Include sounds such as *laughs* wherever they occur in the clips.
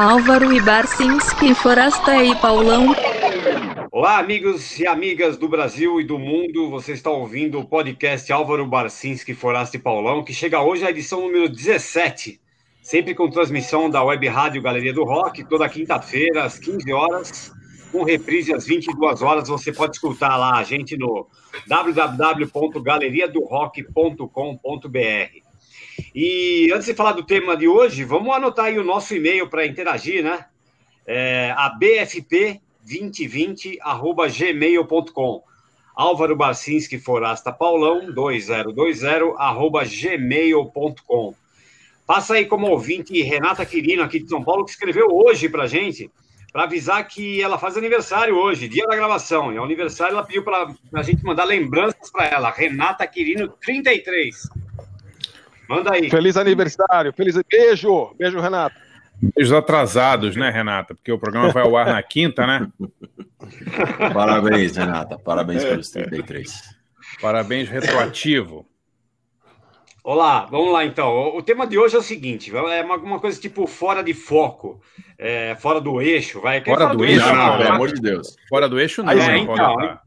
Álvaro e Barcinski, Forasta e Paulão. Olá, amigos e amigas do Brasil e do mundo. Você está ouvindo o podcast Álvaro Barcinski, Forasta e Paulão, que chega hoje à edição número 17, sempre com transmissão da Web Rádio Galeria do Rock, toda quinta-feira, às 15 horas, com reprise às 22 horas. Você pode escutar lá a gente no www.galeriadorock.com.br. E antes de falar do tema de hoje, vamos anotar aí o nosso e-mail para interagir, né? É, a bfp2020@gmail.com. Álvaro Barcinski Forasta Paulão 2020 arroba gmail.com. Passa aí como ouvinte Renata Quirino aqui de São Paulo que escreveu hoje para gente para avisar que ela faz aniversário hoje, dia da gravação. E ao aniversário ela pediu para a gente mandar lembranças para ela. Renata Quirino 33. Manda aí. Feliz aniversário, feliz beijo, beijo, Renata. Beijos atrasados, né, Renata? Porque o programa vai ao ar na quinta, né? *laughs* Parabéns, Renata. Parabéns pelos 33. Parabéns retroativo. Olá, vamos lá então. O tema de hoje é o seguinte: é uma, coisa tipo fora de foco, é, fora do eixo, vai. Fora, fora do, do, eixo, não, não, pelo amor de Deus. Fora do eixo, não. É, então,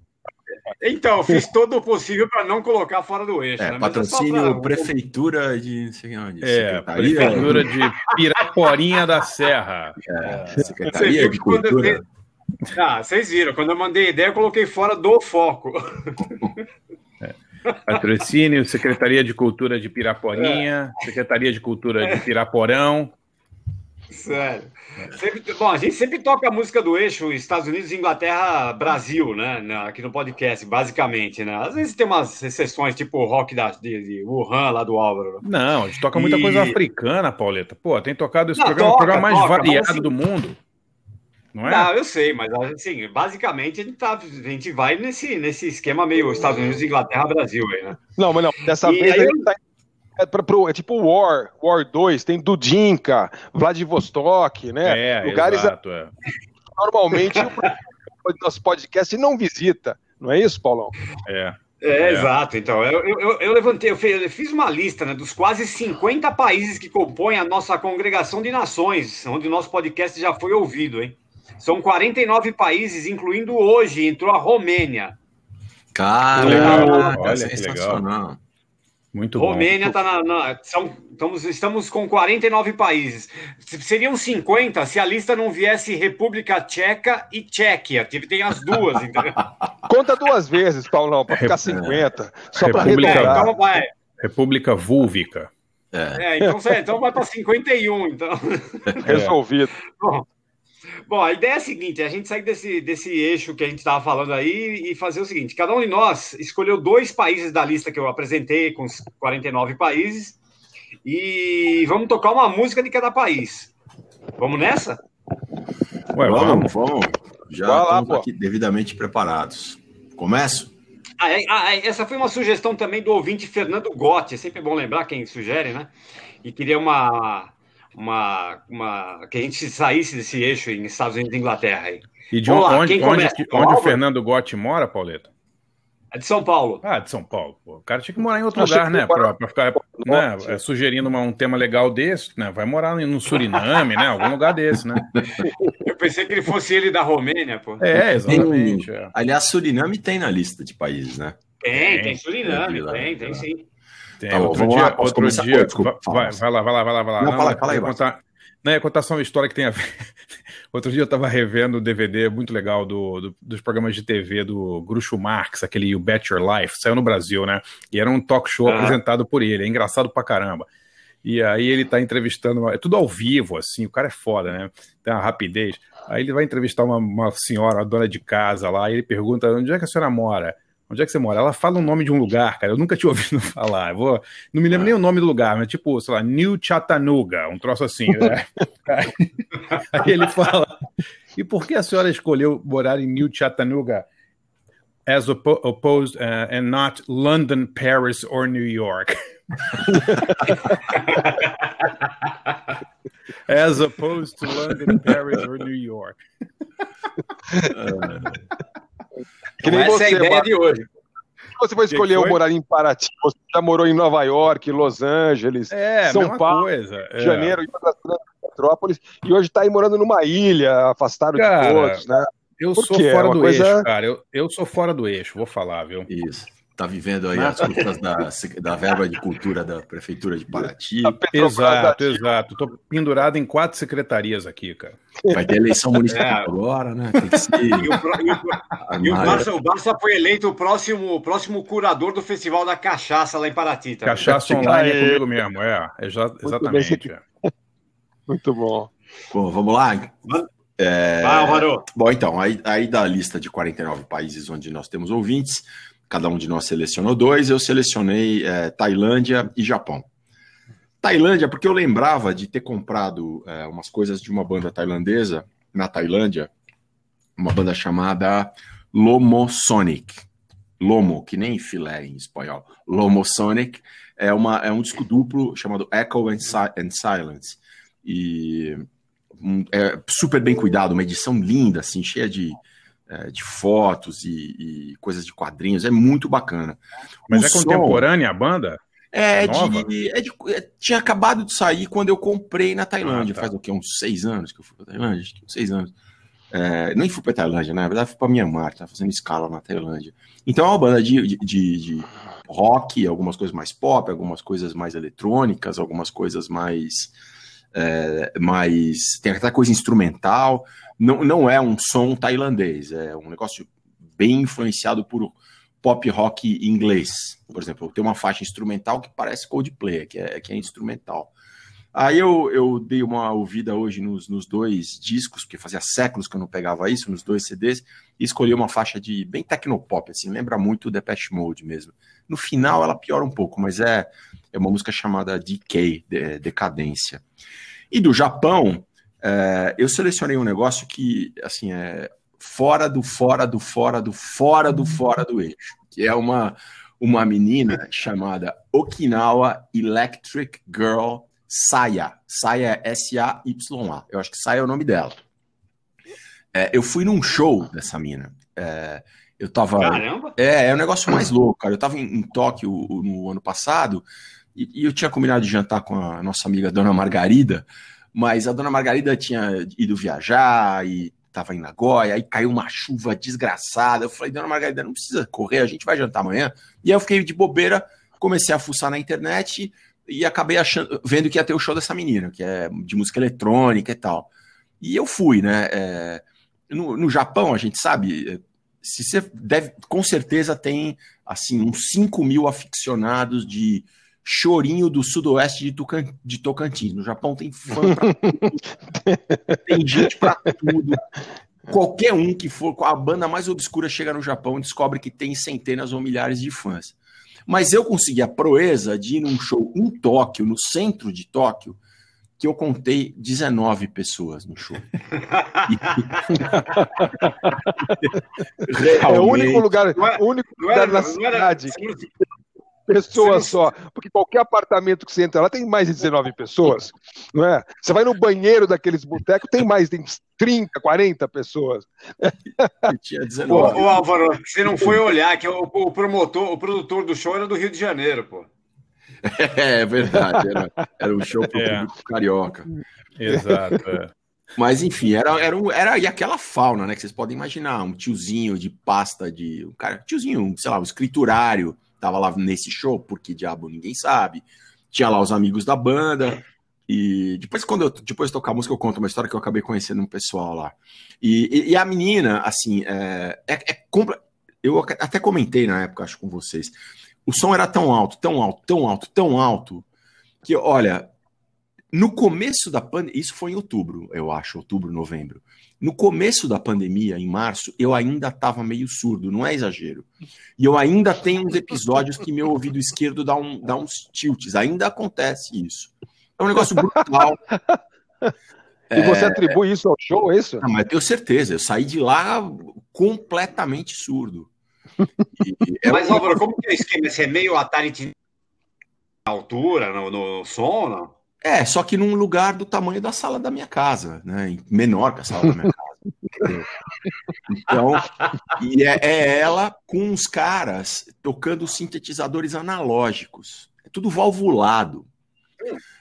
então, eu fiz todo o possível para não colocar fora do eixo. É, né? patrocínio é pra... Prefeitura de. É, Prefeitura de Piraporinha da Serra. É, Secretaria de Cultura. Ah, vocês viram, quando eu mandei ideia, eu coloquei fora do foco. *laughs* É. Patrocínio, Secretaria de Cultura de Piraporinha, é. Secretaria de Cultura de Piraporão. Sério. Sempre, bom, a gente sempre toca a música do eixo Estados Unidos, Inglaterra, Brasil, né? Aqui no podcast, basicamente, né? Às vezes tem umas exceções, tipo o rock da, de, de Wuhan, lá do Álvaro. Não, a gente toca muita e... coisa africana, Pauleta. Pô, tem tocado esse Não, programa, toca, o programa mais toca, variado assim... do mundo. Não, é? Não, eu sei, mas assim, basicamente a gente, tá, a gente vai nesse, nesse esquema meio Estados Unidos, Inglaterra, Brasil aí, né? Não, mas não, dessa e vez aí, a gente tá é, pra, pro, é tipo War, War 2, tem Dudinka, Vladivostok, né? É, Lugares exato, é. normalmente o nosso podcast não visita, não é isso, Paulão? É. É, é, exato. Então, eu, eu, eu levantei, eu fiz, eu fiz, uma lista né, dos quase 50 países que compõem a nossa congregação de nações, onde o nosso podcast já foi ouvido, hein? São 49 países, incluindo hoje, entrou a Romênia. Cara, legal. olha, sensacional. Muito Romênia está na, na, são, estamos, estamos com 49 países. Seriam 50 se a lista não viesse República Tcheca e Tchequia. Tem as duas, entendeu? *laughs* Conta duas vezes, Paulão, para ficar 50. Só para República, é, então vai. República Vúlvica. É, é então, então vai para 51, então. *laughs* Resolvido. Bom, Bom, a ideia é a seguinte: a gente sair desse, desse eixo que a gente estava falando aí e fazer o seguinte: cada um de nós escolheu dois países da lista que eu apresentei, com os 49 países, e vamos tocar uma música de cada país. Vamos nessa? Ué, vamos, vamos. Já Vai estamos lá, aqui devidamente preparados. Começo? Ah, é, ah, é, essa foi uma sugestão também do ouvinte Fernando Gotti. É sempre bom lembrar quem sugere, né? E queria uma, uma, uma que a gente saísse desse eixo em Estados Unidos e Inglaterra. Aí. E de onde, onde, onde, onde o Fernando Gotti mora, Pauleta? É de São Paulo. Ah, de São Paulo. Pô. O cara tinha que morar em outro lugar, né? Para ficar né, é, sugerindo uma, um tema legal desse, né? Vai morar no Suriname, né? Algum lugar desse, né? *laughs* Eu pensei que ele fosse ele da Romênia, pô. É, exatamente. Tem, é. Aliás, Suriname tem na lista de países, né? Tem, tem, tem Suriname, tem, tem sim. Tem. Tá outro dia, lá, outro dia desculpa, vai, vai, lá, vai lá, vai lá, vai lá. Não, não fala, fala aí, contar, não, ia contar só uma história que tem a ver. *laughs* Outro dia eu estava revendo o DVD muito legal do, do, dos programas de TV do Groucho Marx, aquele You Bet Your Life, saiu no Brasil, né? E era um talk show ah. apresentado por ele, é engraçado pra caramba. E aí ele tá entrevistando, é tudo ao vivo, assim, o cara é foda, né? Tem uma rapidez. Aí ele vai entrevistar uma, uma senhora, uma dona de casa lá, e ele pergunta: onde é que a senhora mora? Onde é que você mora? Ela fala o nome de um lugar, cara. Eu nunca tinha *laughs* ouvido falar. Eu vou, não me lembro nem o nome do lugar, mas tipo, sei lá, New Chattanooga, um troço assim. Né? *laughs* Aí ele fala: e por que a senhora escolheu morar em New Chattanooga as opposed uh, and not London, Paris or New York? *laughs* as opposed to London, Paris or New York. Que nem essa você, é a ideia de hoje. Você vai escolher o morar em Paraty, você já morou em Nova York, Los Angeles, é, São Paulo, coisa. É. Janeiro, Petrópolis e hoje está aí morando numa ilha, afastado cara, de todos, né? Eu Por sou quê? fora é do coisa... eixo, cara. Eu, eu sou fora do eixo, vou falar, viu? Isso. Tá vivendo aí as custas da, da verba de cultura da Prefeitura de Paraty. Exato, exato. Tô pendurado em quatro secretarias aqui, cara. Vai ter eleição municipal é. agora, né? Tem que ser... E, o, e, o, e o, Barça, o Barça foi eleito o próximo, próximo curador do Festival da Cachaça lá em Paraty. Também. Cachaça online é comigo mesmo, é. é exatamente. Muito, Muito bom. Bom, vamos lá. É... Vai. Bom, então, aí, aí da lista de 49 países onde nós temos ouvintes, cada um de nós selecionou dois, eu selecionei é, Tailândia e Japão. Tailândia, porque eu lembrava de ter comprado é, umas coisas de uma banda tailandesa na Tailândia, uma banda chamada Lomo Sonic. Lomo, que nem filé em espanhol. Lomo Sonic é, uma, é um disco duplo chamado Echo and, si and Silence. E um, é super bem cuidado, uma edição linda, assim, cheia de, é, de fotos e, e, coisas de quadrinhos, é muito bacana. Mas o é som, contemporânea a banda? É, é de, é de, é, tinha acabado de sair quando eu comprei na Tailândia, ah, tá. faz o quê? Uns seis anos que eu fui pra Tailândia? Acho que uns seis anos. É, nem fui pra Tailândia, né? na verdade fui pra Mianmar, tá fazendo escala na Tailândia. Então é uma banda de, de, de rock, algumas coisas mais pop, algumas coisas mais eletrônicas, algumas coisas mais é, mais. tem até coisa instrumental. Não, não é um som tailandês, é um negócio bem influenciado por pop rock inglês. Por exemplo, tem uma faixa instrumental que parece Coldplay, que é, que é instrumental. Aí eu, eu dei uma ouvida hoje nos, nos dois discos, porque fazia séculos que eu não pegava isso, nos dois CDs, e escolhi uma faixa de bem tecnopop, assim, lembra muito o Depeche Mode mesmo. No final ela piora um pouco, mas é, é uma música chamada Decay, de, Decadência. E do Japão, é, eu selecionei um negócio que, assim, é fora do fora do fora do fora do fora do eixo, que é uma, uma menina chamada Okinawa Electric Girl Saya. Saya é S-A-Y-A. Eu acho que Saya é o nome dela. É, eu fui num show dessa mina. É, eu tava. Caramba! É, é um negócio mais louco, cara. Eu tava em, em Tóquio no ano passado e, e, eu tinha combinado de jantar com a nossa amiga Dona Margarida, mas a Dona Margarida tinha ido viajar e estava em Nagoya, aí caiu uma chuva desgraçada. Eu falei, Dona Margarida, não precisa correr, a gente vai jantar amanhã. E aí eu fiquei de bobeira, comecei a fuçar na internet e acabei achando, vendo que ia ter o show dessa menina, que é de música eletrônica e tal. E eu fui, né? É, no, no Japão, a gente sabe, se você deve, com certeza tem assim uns 5 mil aficionados de chorinho do sudoeste de, Tucan, de Tocantins. No Japão tem fã pra tudo, *laughs* tem gente pra tudo. Qualquer um que for, a banda mais obscura chega no Japão e descobre que tem centenas ou milhares de fãs. Mas eu consegui a proeza de ir num show em Tóquio, no centro de Tóquio, que eu contei 19 pessoas no show. Realmente, *laughs* é o único lugar, é, o único lugar na cidade pessoas só. Porque qualquer apartamento que você entra lá tem mais de 19 pessoas, não é? Você vai no banheiro daqueles botecos, tem mais, tem 30, 40 pessoas. Tinha 19. Ô, ô, Álvaro, você não foi olhar que o, o, promotor, o produtor do show era do Rio de Janeiro, pô. *laughs* É, verdade, era, era um show pro é. público carioca. Exato, é. Mas enfim, era, era, era e aquela fauna, né? Que vocês podem imaginar, um tiozinho de pasta de. Um cara, tiozinho, sei lá, um escriturário, tava lá nesse show, porque diabo ninguém sabe. Tinha lá os amigos da banda. E depois, quando eu depois de tocar a música, eu conto uma história que eu acabei conhecendo um pessoal lá. E, e, e a menina, assim, é, é, é eu até comentei na época, acho, com vocês. O som era tão alto, tão alto, tão alto, tão alto, que, olha, no começo da pandemia, isso foi em outubro, eu acho, outubro, novembro. No começo da pandemia, em março, eu ainda estava meio surdo, não é exagero. E eu ainda tenho uns episódios que meu ouvido esquerdo dá, um, dá uns tilts, ainda acontece isso. É um negócio brutal. E você é... atribui isso ao show, é isso? Não, mas tenho certeza, eu saí de lá completamente surdo. É mas. Álvaro, como que é o esquema? Você é meio Atari altura, no, no som, não? É, só que num lugar do tamanho da sala da minha casa, né? Menor que a sala da minha casa. então, e é, é, ela com os caras tocando sintetizadores analógicos. É tudo valvulado.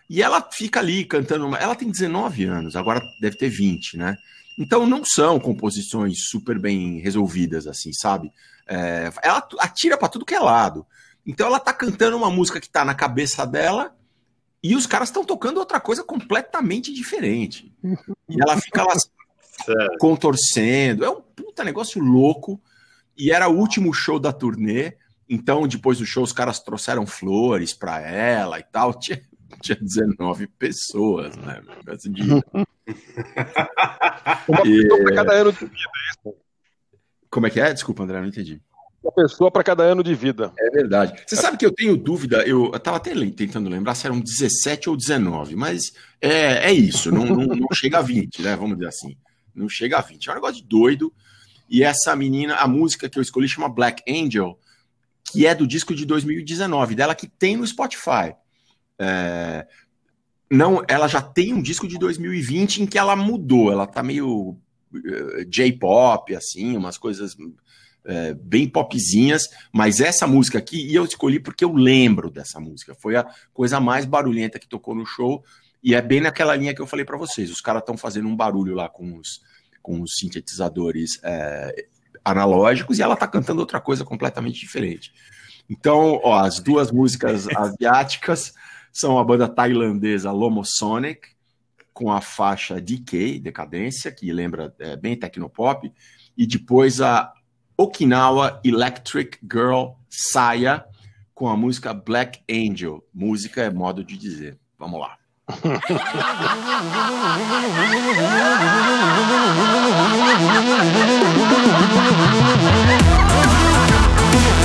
E ela fica ali cantando. Uma... Ela tem 19 anos, agora deve ter 20, né? Então não são composições super bem resolvidas, assim, sabe? É... ela atira para tudo que é lado. Então ela tá cantando uma música que tá na cabeça dela e os caras estão tocando outra coisa completamente diferente. *laughs* E ela fica lá contorcendo. É um puta negócio louco. E era o último show da turnê. Então, depois do show, os caras trouxeram flores para ela e tal. *laughs* Tinha, tinha 19 pessoas, né? De... *laughs* Uma e... pessoa para cada ano de vida. Como é que é? Desculpa, André, não entendi. Uma pessoa para cada ano de vida. É verdade. Você sabe que eu tenho dúvida, eu estava até tentando lembrar se eram 17 ou 19, mas é, é isso, não, não, não *laughs* chega a 20, né? Vamos dizer assim. Não chega a 20. É um negócio de doido. E essa menina, a música que eu escolhi chama Black Angel, que é do disco de 2019, dela que tem no Spotify. É, não, ela já tem um disco de 2020 em que ela mudou, ela tá meio uh, J-pop, assim, umas coisas uh, bem popzinhas, mas essa música aqui, e eu escolhi porque eu lembro dessa música, foi a coisa mais barulhenta que tocou no show, e é bem naquela linha que eu falei para vocês, os caras estão fazendo um barulho lá com os, com os sintetizadores uh, analógicos, e ela tá cantando outra coisa completamente diferente. Então, ó, as duas músicas *laughs* asiáticas são a banda tailandesa Lomosonic, com a faixa Decay, Decadência, que lembra é, bem Tecnopop, e depois a Okinawa Electric Girl saia com a música Black Angel. Música é modo de dizer. Vamos lá. *laughs*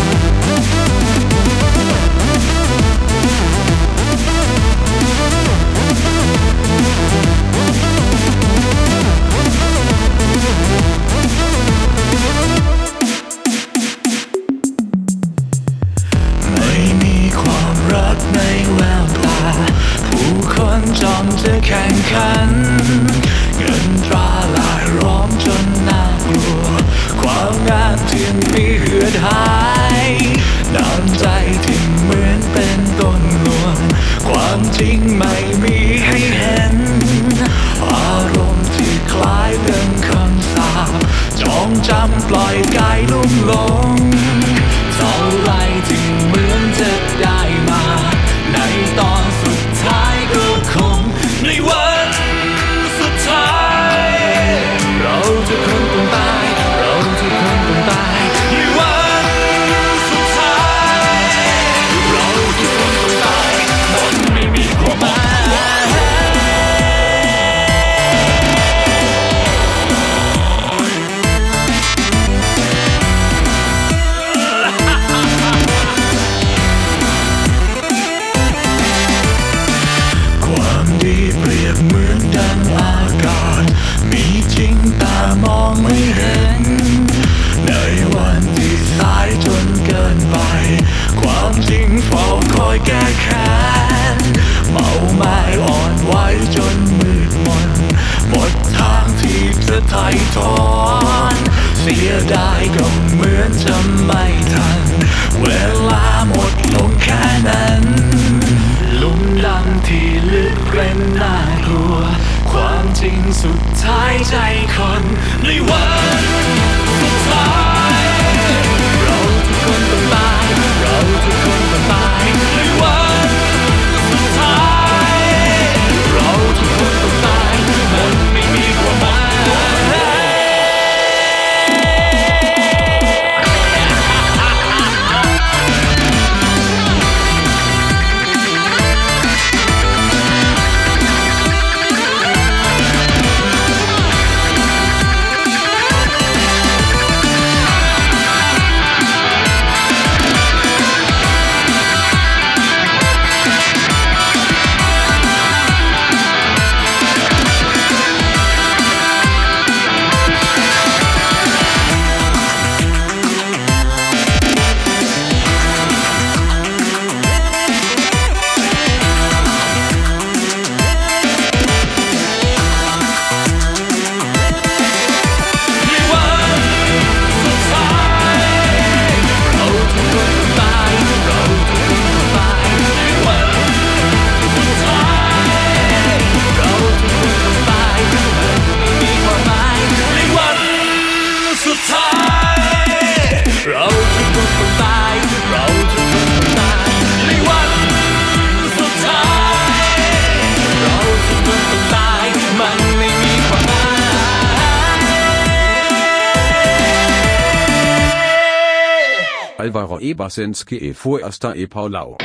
Alvaro Ebersenske e Forster e Paulau.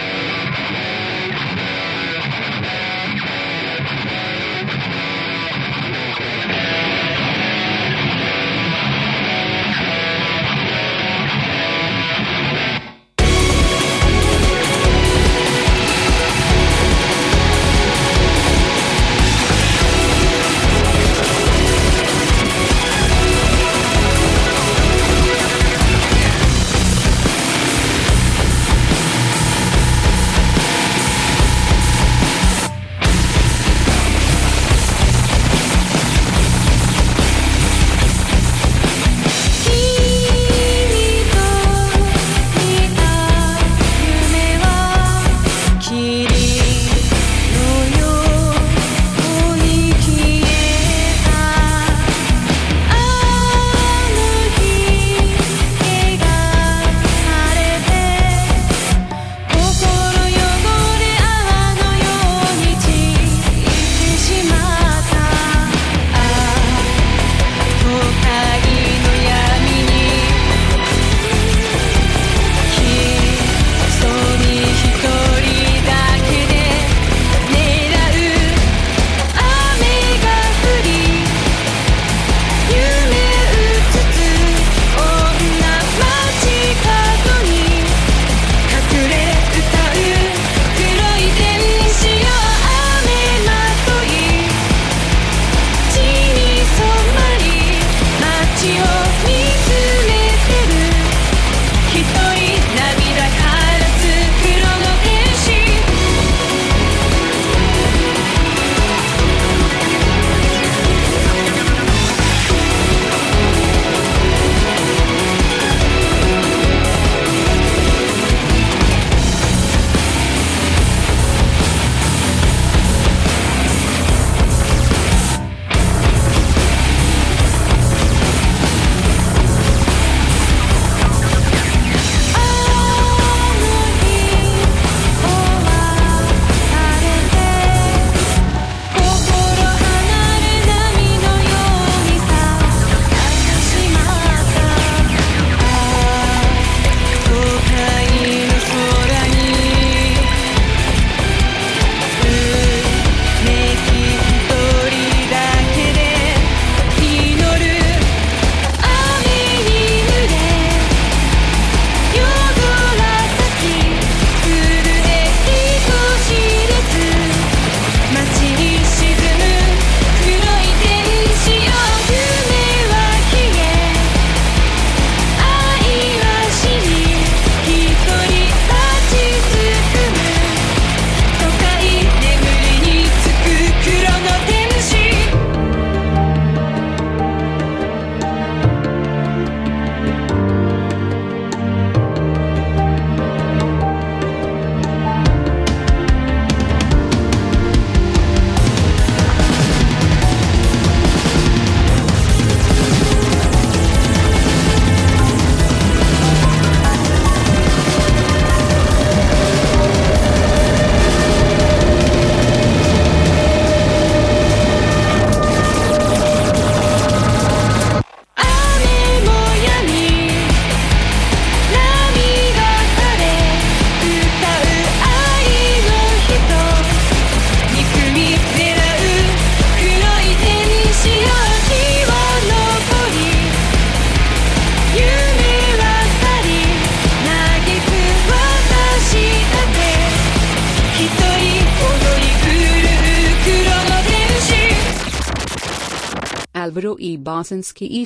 E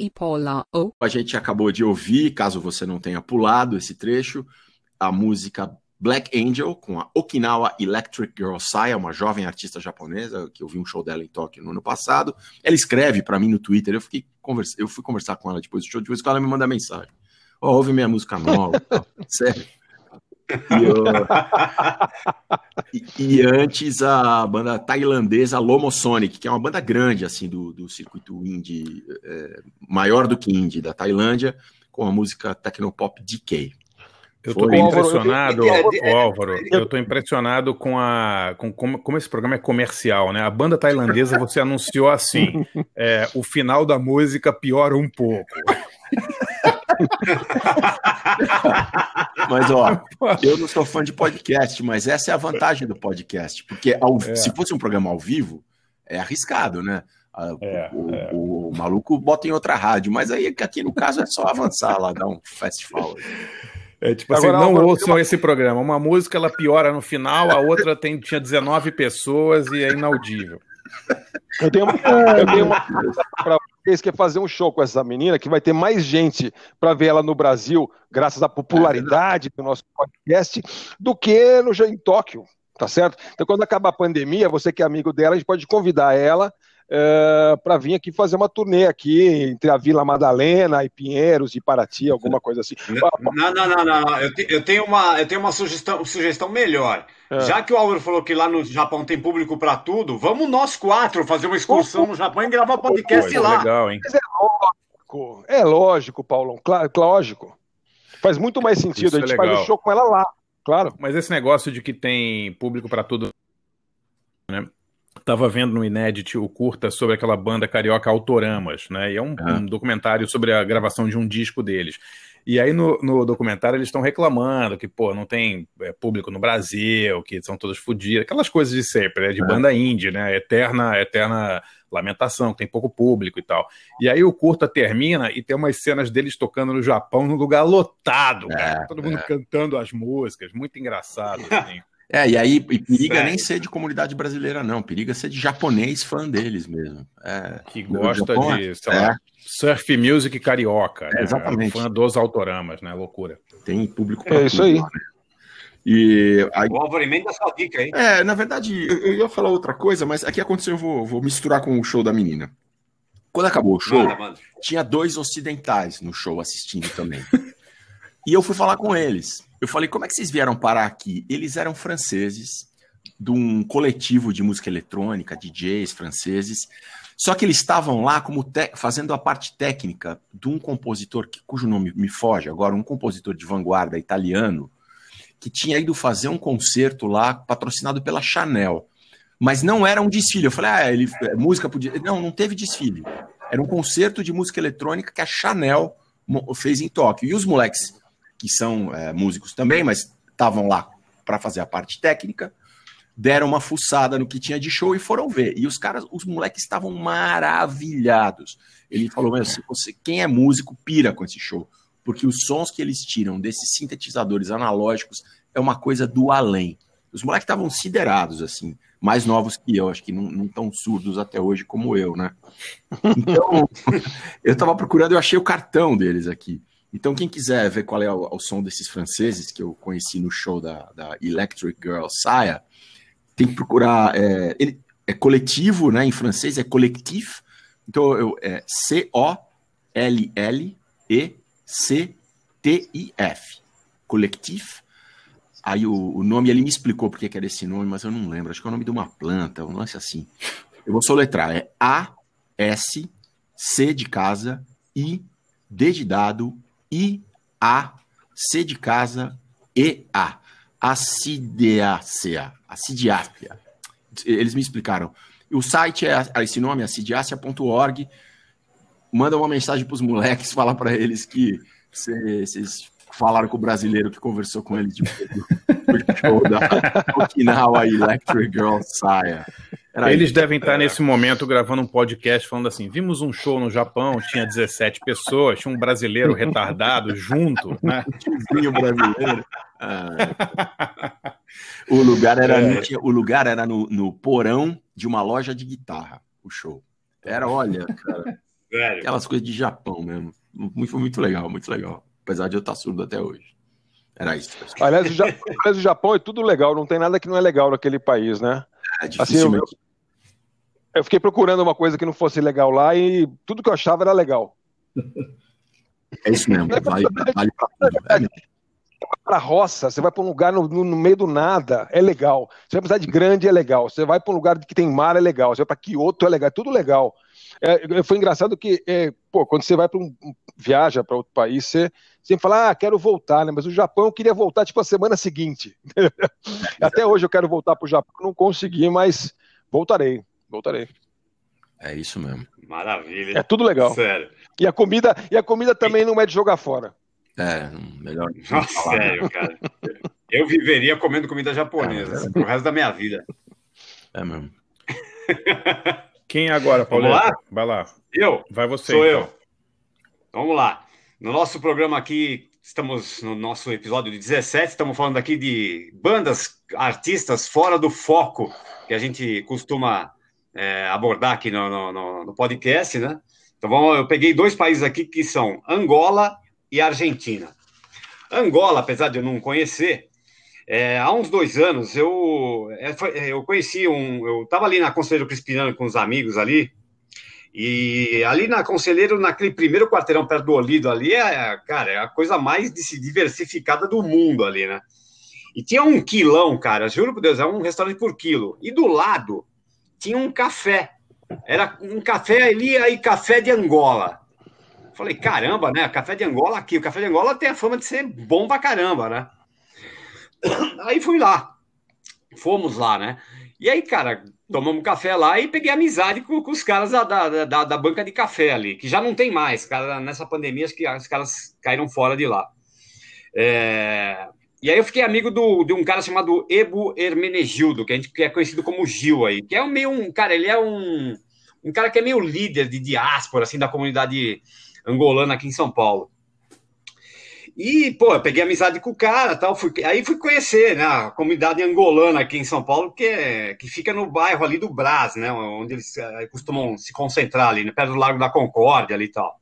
e Paula O. A gente acabou de ouvir, caso você não tenha pulado esse trecho, a música Black Angel com a Okinawa Electric Girl Saya, uma jovem artista japonesa que eu vi um show dela em Tóquio no ano passado. Ela escreve para mim no Twitter, eu fiquei conversa... eu fui conversar com ela depois do show, depois que ela me manda mensagem. Oh, ouve minha música nova, *laughs* sério. E, eu... e, antes a banda tailandesa Lomosonic, que é uma banda grande assim do, do circuito indie, é, maior do que indie da Tailândia, com a música tecnopop DK. Eu estou impressionado, Álvaro. Eu estou impressionado com a com como, como, esse programa é comercial, né? A banda tailandesa você anunciou assim: *laughs* é, o final da música piora um pouco. *laughs* *laughs* mas, ó, eu não sou fã de podcast, mas essa é a vantagem do podcast. Porque ao, é. se fosse um programa ao vivo, é arriscado, né? É, o, é. O, o, maluco bota em outra rádio, mas aí aqui no caso é só avançar lá, dar um festival. É tipo assim, Agora, assim, não ouçam uma... esse programa. Uma música ela piora no final, a outra tem, tinha 19 pessoas e é inaudível. Eu tenho uma, eu tenho uma para *laughs* que é fazer um show com essa menina, que vai ter mais gente para ver ela no Brasil, graças à popularidade do nosso podcast, do que no, em Tóquio, tá certo? Então, quando acabar a pandemia, você que é amigo dela, a gente pode convidar ela é, para vir aqui fazer uma turnê aqui entre a Vila Madalena e Pinheiros e Paraty, alguma coisa assim. Não, não, não, não. Eu, te, eu, tenho uma, eu tenho uma sugestão, sugestão melhor. É. Já que o Álvaro falou que lá no Japão tem público para tudo, vamos nós quatro fazer uma excursão no Japão e gravar podcast Pô, lá. Legal, hein? Mas é lógico, é lógico, Paulão, claro, lógico. Faz muito mais sentido. Isso a gente é faz o show com ela lá, claro. Mas esse negócio de que tem público para tudo, né? Tava vendo no Inédit o curta sobre aquela banda carioca Autoramas, né? E é um, ah. um documentário sobre a gravação de um disco deles. E aí no, no documentário eles estão reclamando que, pô, não tem é, público no Brasil, que são todos fodidos, aquelas coisas de sempre, né? De banda indie, né? Eterna, eterna lamentação, que tem pouco público e tal. E aí o curta termina e tem umas cenas deles tocando no Japão num lugar lotado, é, todo mundo é. cantando as músicas, muito engraçado, *laughs* assim. É, e aí e periga Sério? nem ser de comunidade brasileira, não. Periga ser de japonês fã deles mesmo. É, que gosta Japão, de, sei lá, é. surf music carioca. É, exatamente. Fã dos autoramas, né? Loucura. Tem público É isso aí. Né? E aí, o Álvaro emenda sua dica aí. É, na verdade, eu, eu, ia falar outra coisa, mas aqui aconteceu, eu vou, vou misturar com o show da menina. Quando acabou o show, tinha dois ocidentais no show assistindo também. *laughs* e eu fui falar com eles. Eu falei, como é que vocês vieram parar aqui? Eles eram franceses, de um coletivo de música eletrônica, DJs franceses. Só que eles estavam lá como fazendo a parte técnica de um compositor que, cujo nome me foge agora, um compositor de vanguarda italiano, que tinha ido fazer um concerto lá patrocinado pela Chanel. Mas não era um desfile. Eu falei, ah, ele é, música podia. Não, não teve desfile. Era um concerto de música eletrônica que a Chanel fez em Tóquio. E os moleques que são é, músicos também, mas estavam lá para fazer a parte técnica, deram uma fuçada no que tinha de show e foram ver. E os caras, os moleques estavam maravilhados. Ele falou: Meu, se você, quem é músico, pira com esse show. Porque os sons que eles tiram desses sintetizadores analógicos é uma coisa do além. Os moleques estavam siderados, assim, mais novos que eu, acho que não estão surdos até hoje como eu, né? *laughs* Então, eu estava procurando, eu achei o cartão deles aqui. Então, quem quiser ver qual é o, o, som desses franceses que eu conheci no show da, da Electric Girl Saya, tem que procurar. É, ele é coletivo, né? Em francês é collectif. Então, eu, é C-O-L-L-E-C-T-I-F. Collectif. Aí o, o, nome, ele me explicou porque que era esse nome, mas eu não lembro. Acho que é o nome de uma planta, um lance assim. Eu vou soletrar. É A-S, C de casa, I, D de dado, I, A, C de casa, E, A. Acidiácea. Eles me explicaram. O site é esse nome, acidiácea.org. Manda uma mensagem para os moleques, fala para eles que vocês falaram com o brasileiro que conversou com ele de *laughs* show da Okinawa Electric Girl Saia. Era Eles devem estar nesse momento gravando um podcast falando assim: vimos um show no Japão, tinha 17 pessoas, tinha um brasileiro retardado junto, né? *laughs* Tinha brasileiro. Ah. O lugar era, é. o lugar era no, no, porão de uma loja de guitarra, o show. Era, olha, cara, Velho. aquelas coisas de Japão mesmo. Foi muito legal, muito legal. Apesar de eu estar surdo até hoje. Era isso. Aliás o, Japão, aliás, o Japão é tudo legal, não tem nada que não é legal naquele país, né? É, assim, eu, eu fiquei procurando uma coisa que não fosse legal lá e tudo que eu achava era legal. É isso mesmo, vale, vale pra tudo. Para roça, você vai para um lugar no, no, no, meio do nada, é legal. Você vai para cidade grande, é legal. Você vai para um lugar que tem mar, é legal. Você vai para Kyoto, é legal. É tudo legal. É, foi engraçado que, é, pô, quando você vai para um viaja para outro país, você sempre fala, ah, quero voltar, né? Mas o Japão eu queria voltar tipo a semana seguinte. *laughs* Até hoje eu quero voltar para o Japão, não consegui, mas voltarei. Voltarei. É isso mesmo. Maravilha. É tudo legal. Sério. E a comida, e a comida também não é de jogar fora. É, melhor. Nossa, sério, cara. Eu viveria comendo comida japonesa é, pro resto da minha vida. É mesmo. *laughs* Quem é agora, Paulo? Vamos lá? Vai lá. Eu? Vai você. Sou então. eu. Vamos lá. No nosso programa aqui, estamos no nosso episódio de 17, estamos falando aqui de bandas, artistas fora do foco que a gente costuma é, abordar aqui no, no, no, podcast, né? Então vamos, eu peguei dois países aqui que são Angola e Argentina. Angola, apesar de eu não conhecer, é, há uns dois anos eu, é, eu conheci um. Eu estava ali na Conselheiro Crispinano com os amigos ali, e ali na Conselheiro, naquele primeiro quarteirão perto do Olido ali, é, cara, é a coisa mais diversificada do mundo ali, né? E tinha um quilão, cara, juro por Deus, é um restaurante por quilo. E do lado tinha um café. Era um café ali, aí café de Angola. Falei, caramba, né? Café de Angola aqui. O café de Angola tem a fama de ser bom pra caramba, né? *coughs* Aí fui lá. Fomos lá, né? E aí, cara, tomamos café lá e peguei amizade com, com os caras da, da, da, da, banca de café ali, que já não tem mais. Cara, nessa pandemia, acho que os caras caíram fora de lá. É... E aí eu fiquei amigo do, de um cara chamado Ebo Hermenegildo, que a gente que é conhecido como Gil aí, que é um meio um cara, ele é um, um cara que é meio líder de diáspora, assim, da comunidade angolana aqui em São Paulo. E, pô, eu peguei amizade com o cara tal. Fui, aí fui conhecer né, a comunidade angolana aqui em São Paulo, que, é, que fica no bairro ali do Brás, né? Onde eles é, costumam se concentrar ali, né, perto do Largo da Concórdia ali e tal.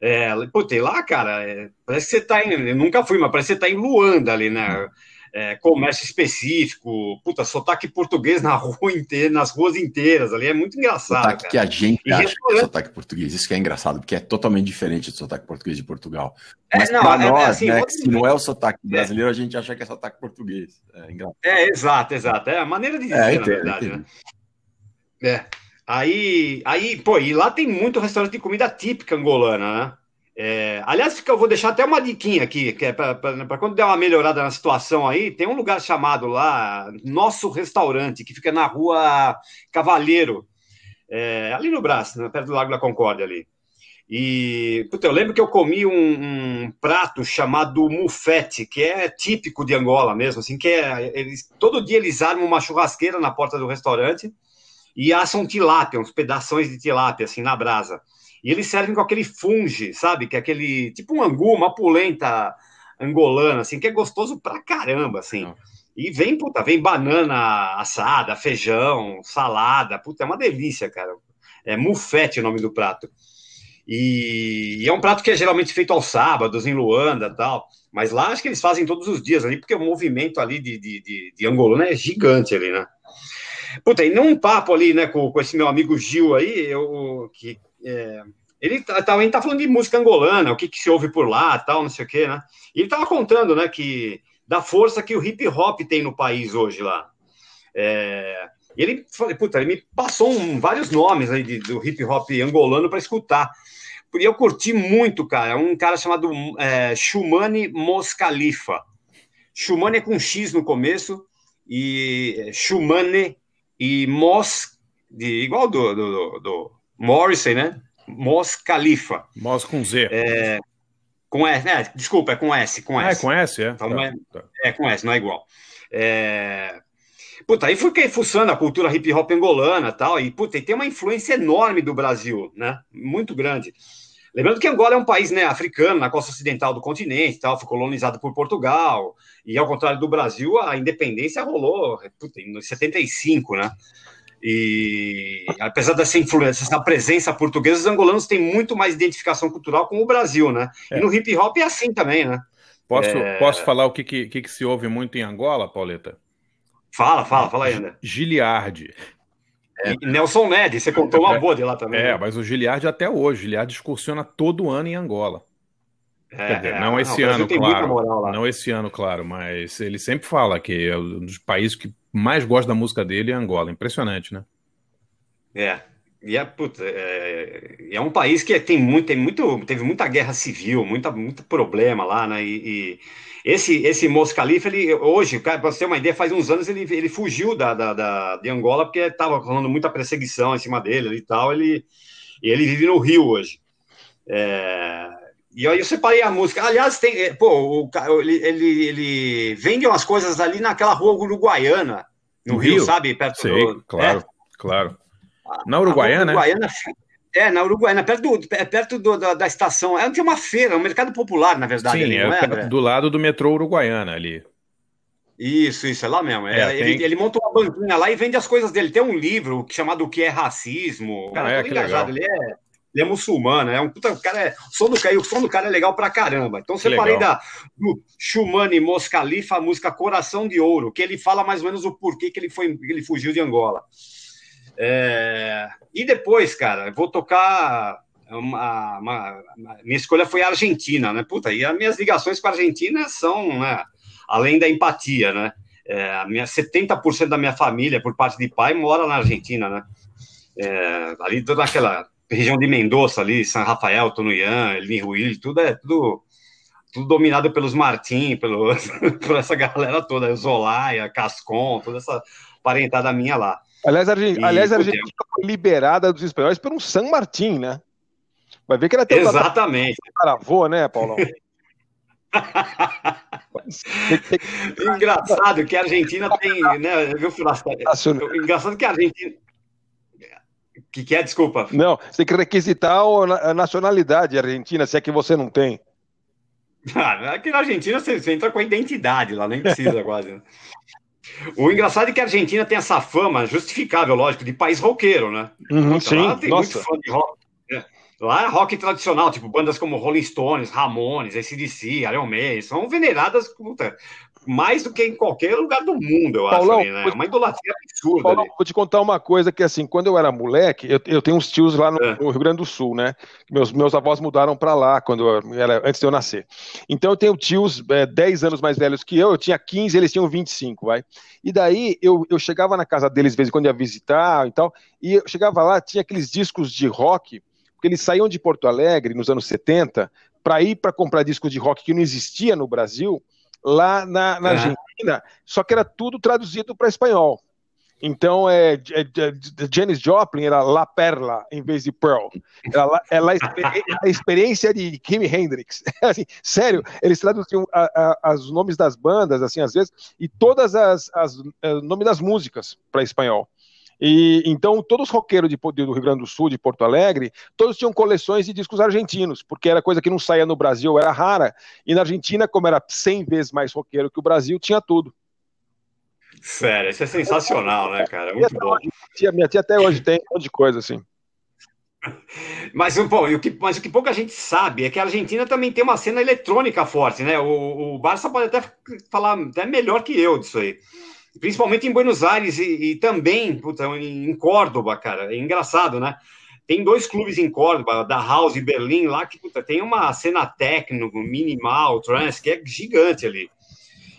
É, pô, tem lá, cara, é, parece que você tá em. Nunca fui, mas parece que você tá em Luanda ali, né? é, comércio específico, puta, sotaque português na *laughs* rua inteira, nas ruas inteiras ali, é muito engraçado. Sotaque cara. que a gente e acha que é sotaque português, isso que é engraçado, porque é totalmente diferente do sotaque português de Portugal. É, Mas é, para nós, é, assim, né, se não é o sotaque é. brasileiro, a gente acha que é sotaque português. É engraçado. É, exato, exato. É a maneira de dizer, entendo, na verdade, né? É. Aí, aí, pô, e lá tem muito restaurante de comida típica angolana, né? É, aliás, eu vou deixar até uma diquinha aqui, que é para quando der uma melhorada na situação aí, tem um lugar chamado lá, Nosso Restaurante, que fica na rua Cavalheiro, é, ali no Braço, né, perto do Lago da Concórdia ali. E, puta, eu lembro que eu comi um, um, prato chamado mufete, que é típico de Angola mesmo, assim, que é, eles, todo dia eles armam uma churrasqueira na porta do restaurante e assam tilápia, uns pedaços de tilápia, assim, na brasa. E eles servem com aquele funge, sabe? Que é aquele tipo um angu, uma polenta angolana, assim, que é gostoso pra caramba, assim. E vem, puta, vem banana assada, feijão, salada, puta, é uma delícia, cara. É mufete o nome do prato. E, e, é um prato que é geralmente feito aos sábados, em Luanda tal. Mas lá acho que eles fazem todos os dias ali, porque o movimento ali de, de, de, de angolano é gigante ali, né? Puta, e num papo ali, né, com, com esse meu amigo Gil aí, eu, que é, ele tá, também tá falando de música angolana, o que, que se ouve por lá, tal, não sei o quê, né? E ele tava contando, né, que da força que o hip hop tem no país hoje lá. É, e ele, puta, ele me passou um, vários nomes aí de, do hip hop angolano para escutar. E eu curti muito, cara. Um cara chamado é, Shumani Moscalifa. Shumani é com X no começo, e Shumane e Mos, de, igual do, do, do, Morrissey, né? Mos Khalifa. Mos com Z. É, com S, né? Desculpa, é com S, com S. Ah, é com S, é? Então, tá, é, tá. é, com S, não é igual. É... Puta, aí fiquei fuçando a cultura hip hop angolana tal, e puta, e tem uma influência enorme do Brasil, né? Muito grande. Lembrando que Angola é um país né, africano, na costa ocidental do continente, tal, foi colonizado por Portugal, e ao contrário do Brasil, a independência rolou puta, em 75, né? E apesar dessa influência, dessa presença portuguesa, os angolanos têm muito mais identificação cultural com o Brasil, né? É. E no hip hop é assim também, né? Posso, é... posso falar o que, que, que, se ouve muito em Angola, Pauleta? Fala, fala, fala ainda. Giliardi. É. Nelson Ned, você contou uma boa de lá também. É, né? mas o Giliardi até hoje, o Giliardi excursiona todo ano em Angola. É, dizer, é, não esse não, ano, claro. Não esse ano, claro, mas ele sempre fala que é um dos países que mais gosta da música dele é Angola. Impressionante, né? É. E é, é, é um país que tem muito, tem muito, teve muita guerra civil, muita, muito problema lá, né? E, e esse, esse Moscalifa, ele hoje, para você ter uma ideia, faz uns anos ele, ele fugiu da, da, da de Angola porque estava rolando muita perseguição em cima dele e tal. Ele, ele vive no Rio hoje. É, e aí eu separei a música. Aliás, tem. é, Pô, o, ele, ele, ele vende umas coisas ali naquela rua uruguaiana, no, No Rio, Rio? sabe? Perto Sei, do. claro, é, claro. Na Uruguaiana, né? Uruguaiana, é, na Uruguaiana, perto, do, é perto do- da, da estação. É onde tem uma feira, um mercado popular, na verdade. Sim, ali, é é, do lado do metrô Uruguaiana ali. Isso, isso, é lá mesmo. É, É, ele, tem- ele monta uma banquinha lá e vende as coisas dele. Tem um livro chamado O que é Racismo. Cara Ah, é, engajado. Ele é, ele é muçulmano, é um puta, o cara é, o som do cara, o som do cara é legal pra caramba. Então separei da do Shumani Moscalifa a música Coração de Ouro, que ele fala mais ou menos o porquê que ele foi que ele fugiu de Angola. É, e depois, cara, vou tocar uma, uma- uma- minha escolha foi a Argentina, né? Puta, e as minhas ligações com a Argentina são, né, além da empatia, né? É, a minha 70% da minha família, por parte de pai, mora na Argentina, né? É, ali toda aquela região de Mendoza, ali, San Rafael, Tonuyan, El tudo é tudo, tudo dominado pelos Martim, pelo, *laughs* por essa galera toda, Zolaia, Cascon, toda essa parentada minha lá. Aliás, a Argen- E, aliás, a Argentina foi liberada dos espanhóis por um San Martín, né? Vai ver que era Exatamente. tataravô, né, Paulão? *laughs* Engraçado que a Argentina tem, né, viu, Furasta? Engraçado que a Argentina. Que, que é, desculpa. Não, você tem que requisitar a nacionalidade argentina, se é que você não tem. Ah, Aqui na Argentina você, você entra com a identidade lá, nem precisa *laughs* quase. O engraçado é que a Argentina tem essa fama, justificável, lógico, de país roqueiro, né? Uhum, Puta, sim, lá tem nossa. muito fã de rock. né? Lá é rock tradicional, tipo bandas como Rolling Stones, Ramones, ACDC, Iron Maiden, são veneradas puta, mais do que em qualquer lugar do mundo, eu Paulão, acho. Ali, né? É uma idolatria absurda. Paulão, ali. vou te contar uma coisa que assim, quando eu era moleque, eu, eu tenho uns tios lá no, no Rio Grande do Sul, né? Meus, meus avós mudaram para lá quando eu era antes de eu nascer. Então eu tenho tios é, 10 anos mais velhos que eu, eu tinha 15, eles tinham 25, vai. E daí eu, eu chegava na casa deles de vez em quando ia visitar e tal, e eu chegava lá, tinha aqueles discos de rock, porque eles saíam de Porto Alegre nos anos 70 para ir para comprar discos de rock que não existia no Brasil, lá na, na É. Argentina, só que era tudo traduzido para espanhol. Então, é, é, é, Janis Joplin era La Perla em vez de Pearl. Era La- é La *laughs* a experiência de Jimi Hendrix. *laughs* Assim, sério, eles traduziam a- a- os nomes das bandas, assim, às vezes, e todas as, as eh, nome das músicas para espanhol. E então todos os roqueiros de, do Rio Grande do Sul, de Porto Alegre, todos tinham coleções de discos argentinos, porque era coisa que não saía no Brasil, era rara. E na Argentina, como era 100 vezes mais roqueiro que o Brasil, tinha tudo. Sério, isso é sensacional, né, cara? Muito Minha bom. tia, minha tia até hoje tem um monte de coisa assim. *laughs* Mas, e o que, mas o que pouca gente sabe é que a Argentina também tem uma cena eletrônica forte, né? O, o Barça pode até falar até melhor que eu disso aí. Principalmente em Buenos Aires e, e também puta, em Córdoba, cara. É engraçado, né? Tem dois clubes em Córdoba, da House e Berlim, lá que puta, tem uma cena techno, minimal, trance, que é gigante ali.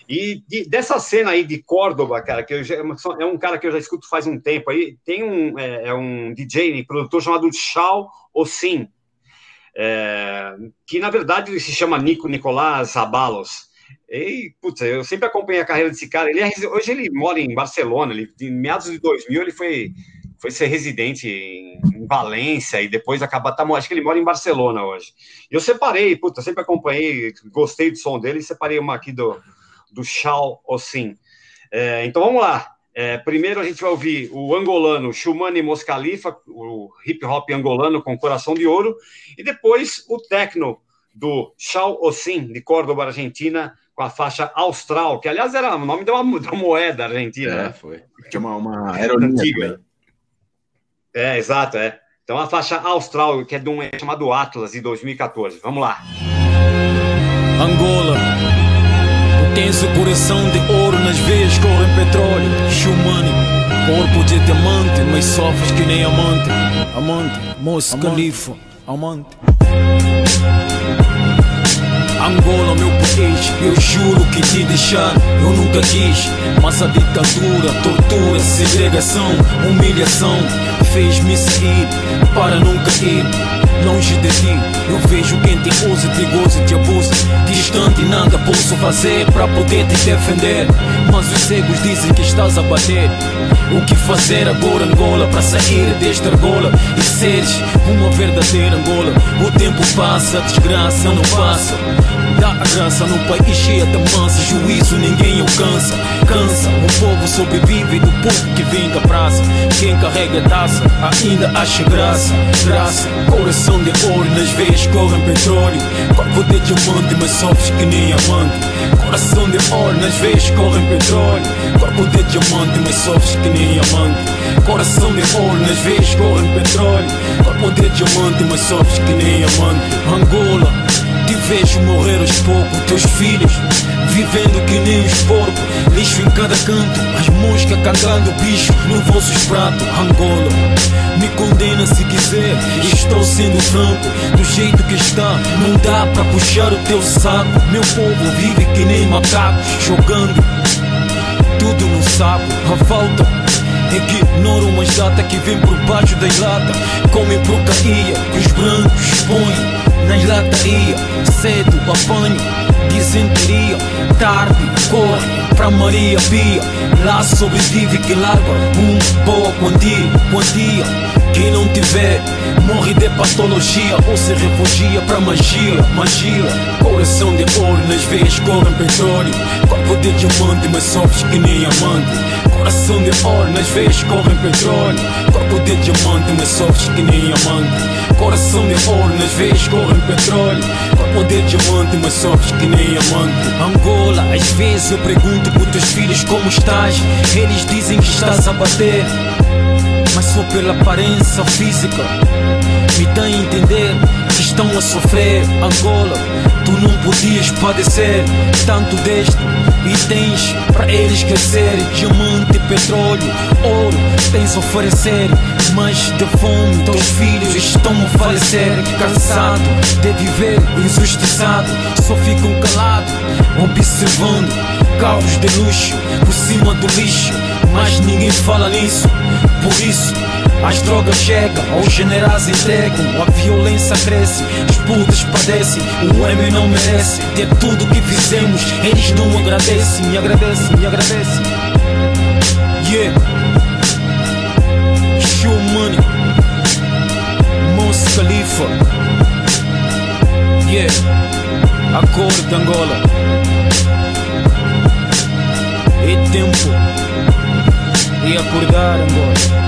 E de- dessa cena aí de Córdoba, cara, que já- é um cara que eu já escuto faz um tempo aí, tem um, é, é um DJ, produtor chamado Shao Osim, é, que na verdade ele se chama Nico Nicolás Abalos. E, putz, eu sempre acompanhei a carreira desse cara. Ele é hoje ele mora em Barcelona. Ele, em meados de 2000 ele foi, foi ser residente em, em Valência e depois acaba. Tá, acho que ele mora em Barcelona hoje. E eu separei, puta, sempre acompanhei, gostei do som dele separei uma aqui do, do Shao Osim. É, então vamos lá. É, primeiro a gente vai ouvir o angolano Shumani Moscalifa, o hip hop angolano com coração de ouro, e depois o techno do Shao Osim, de Córdoba, Argentina, com a faixa Austral, que aliás era o nome de uma, de uma moeda argentina. É, né? foi. Tinha uma, uma aerolinha Antiga. É, exato, é. Então a faixa Austral, que é de um é chamado Atlas, de 2014. Vamos lá. Angola. Tu tens o coração de ouro nas veias, correm petróleo. Shumani, corpo de diamante, mas sofres que nem amante. Amante, moço califa, amante. Angola, meu país, eu juro que te deixar eu nunca quis. Mas a ditadura, tortura, segregação, humilhação fez-me seguir para nunca ir. Longe de ti. Eu vejo quem te usa, te goza, te abusa. Distante, nada posso fazer para poder te defender. Mas os cegos dizem que estás a bater. O que fazer agora, Angola, para sair desta argola e seres uma verdadeira Angola? O tempo passa, a desgraça não passa. Dá a graça no país cheio de mansa, juízo ninguém alcança. Cansa, o povo sobrevive do pouco que vem da praça. Quem carrega a taça ainda acha graça. Graça, coração de ouro, nas veias correm petróleo. Corpo de diamante, mas sofres que nem amante. Coração de ouro, nas veias correm petróleo. Corpo de diamante, mas sofres que nem amante. Coração de ouro, nas veias correm petróleo. Corpo de diamante, mas sofres que nem amante. Angola. Te vejo morrer aos poucos, teus filhos vivendo que nem os porcos, lixo em cada canto, as moscas cantando bicho no vossos pratos. Angola, me condena se quiser, estou sendo franco, do jeito que está, não dá para puxar o teu saco. Meu povo vive que nem macacos, jogando tudo no saco. A falta é que ignoram as datas que vêm por baixo da lata, comem porcaria que os brancos põem nas latarias, cedo apanho, disenteria, tarde corre pra Maria Pia, lá sobrevive que larga um boa quantia, quantia, quem não tiver morre de patologia ou se refugia pra magia, magia, coração de ouro nas veias correm petróleo, corpo de diamante mas sofres que nem amante. Coração de ouro, nas veias correm petróleo. Corpo de diamante, mas sofres que nem amante. Coração de ouro, nas veias correm petróleo. Corpo de diamante, mas sofres que nem amante. Angola, às vezes eu pergunto pros teus filhos como estás. Eles dizem que estás a bater Mas só pela aparência física. Me dá a entender que estão a sofrer. Angola, tu não podias padecer Tanto deste e tens para eles crescer. Diamante, petróleo, ouro Tens a oferecer. Mas de fome teus filhos estão a falecer. Cansado de viver injustiçado Só ficam calados Observando carros de luxo Por cima do lixo. Mas ninguém fala nisso Por isso as drogas chegam, os generais entregam, a violência cresce, os putos padecem, o M não merece de tudo que fizemos. Eles não agradecem, me agradecem, me agradecem. Yeah, show money, Mons Khalifa. Yeah, a cor de Angola. É tempo de acordar Angola.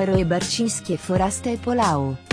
Alvaro e Barcinski e Forasta e Polao.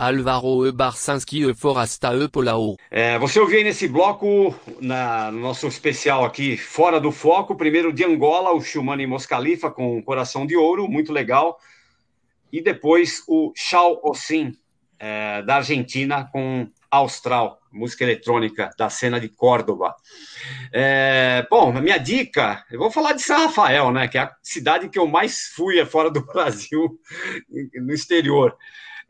Alvaro E. Barsanski E. Forasta E. Polao. É, você ouviu aí nesse bloco, na, no nosso especial aqui, Fora do Foco, primeiro de Angola, o Shumani Moscalifa com Coração de Ouro, muito legal. E depois o Shao Osim, é, da Argentina, com Austral, música eletrônica da cena de Córdoba. É, bom, a minha dica, eu vou falar de São Rafael, né, que é a cidade que eu mais fui fora do *laughs* Brasil, no exterior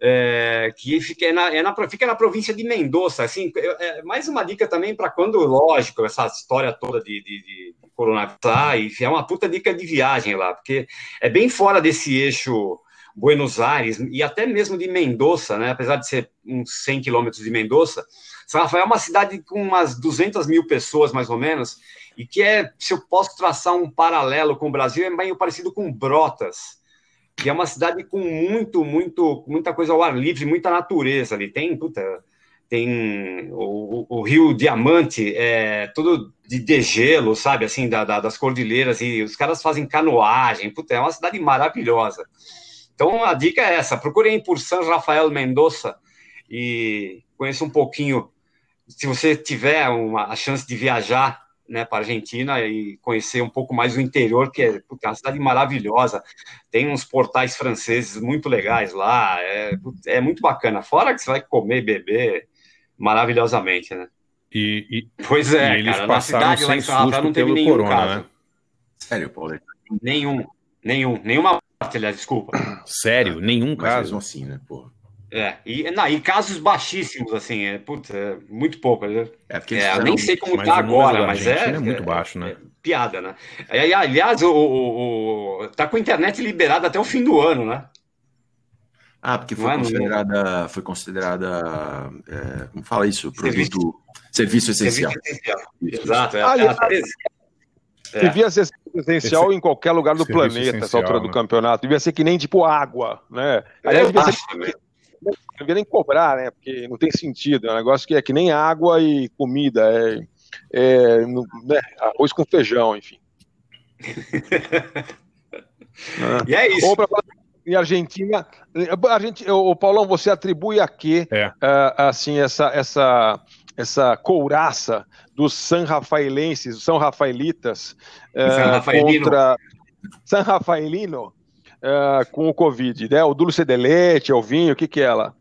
é, que fica é na, é na, fica na província de Mendoza. Assim, é, mais uma dica também para quando, lógico, essa história toda de, de, de coronavírus, e é uma puta dica de viagem lá, porque é bem fora desse eixo Buenos Aires e até mesmo de Mendoza, né? apesar de ser uns 100 quilômetros de Mendoza. São Rafael é uma cidade com umas 200 mil pessoas, mais ou menos, e que é, se eu posso traçar um paralelo com o Brasil, é meio parecido com Brotas que é uma cidade com muito, muito, muita coisa ao ar livre, muita natureza ali. Tem, puta, tem o, o, Rio Diamante, é todo de degelo, sabe, assim, da, da, das cordilheiras, e os caras fazem canoagem, puta, é uma cidade maravilhosa. Então a dica é essa: procurem por San Rafael Mendoza e conheça um pouquinho. Se você tiver uma, a chance de viajar né, para a Argentina e conhecer um pouco mais o interior, que é, é uma cidade maravilhosa. Tem uns portais franceses muito legais lá, é, é muito bacana. Fora que você vai comer e beber maravilhosamente, né? E, e pois é, e eles cara, passaram na cidade lá em São Rafael não teve nenhum corona, caso. Né? Sério, Paulo? Nenhum, nenhum, nenhuma morte, aliás, desculpa. Sério, nenhum Mas caso? mesmo assim, né, porra? É, e, não, e casos baixíssimos, assim, é, putz, é muito pouco. Né? É, porque É, eu nem sei como tá agora, mas é, é muito baixo, né? é piada, né? E, aliás, o, o, o- tá com a internet liberada até o fim do ano, né? Ah, porque foi é, não- considerada, foi considerada, é, como fala isso, Serviço. produto, serviço essencial. Serviço essencial. Isso. Exato. É, Aliás, é, É. Devia ser essencial Esse- em qualquer lugar do serviço planeta, essa altura do né? campeonato. Devia ser que nem tipo água, né? Aliás, devia ser acho também. Não devia nem cobrar, né? Porque não tem sentido. É um negócio que é que nem água e comida. É, é, no- né? arroz com feijão, enfim. *laughs* E é isso. Ou pra falar em Argentina, a gente, o Paulão, você atribui a quê, É. ah, assim, essa, essa, essa couraça dos San Rafaelenses, os São Rafaelitas, ah, San Rafaelino. contra San Rafaelino ah, com o Covid, né? O dulce de leite, é o vinho, o que que é ela?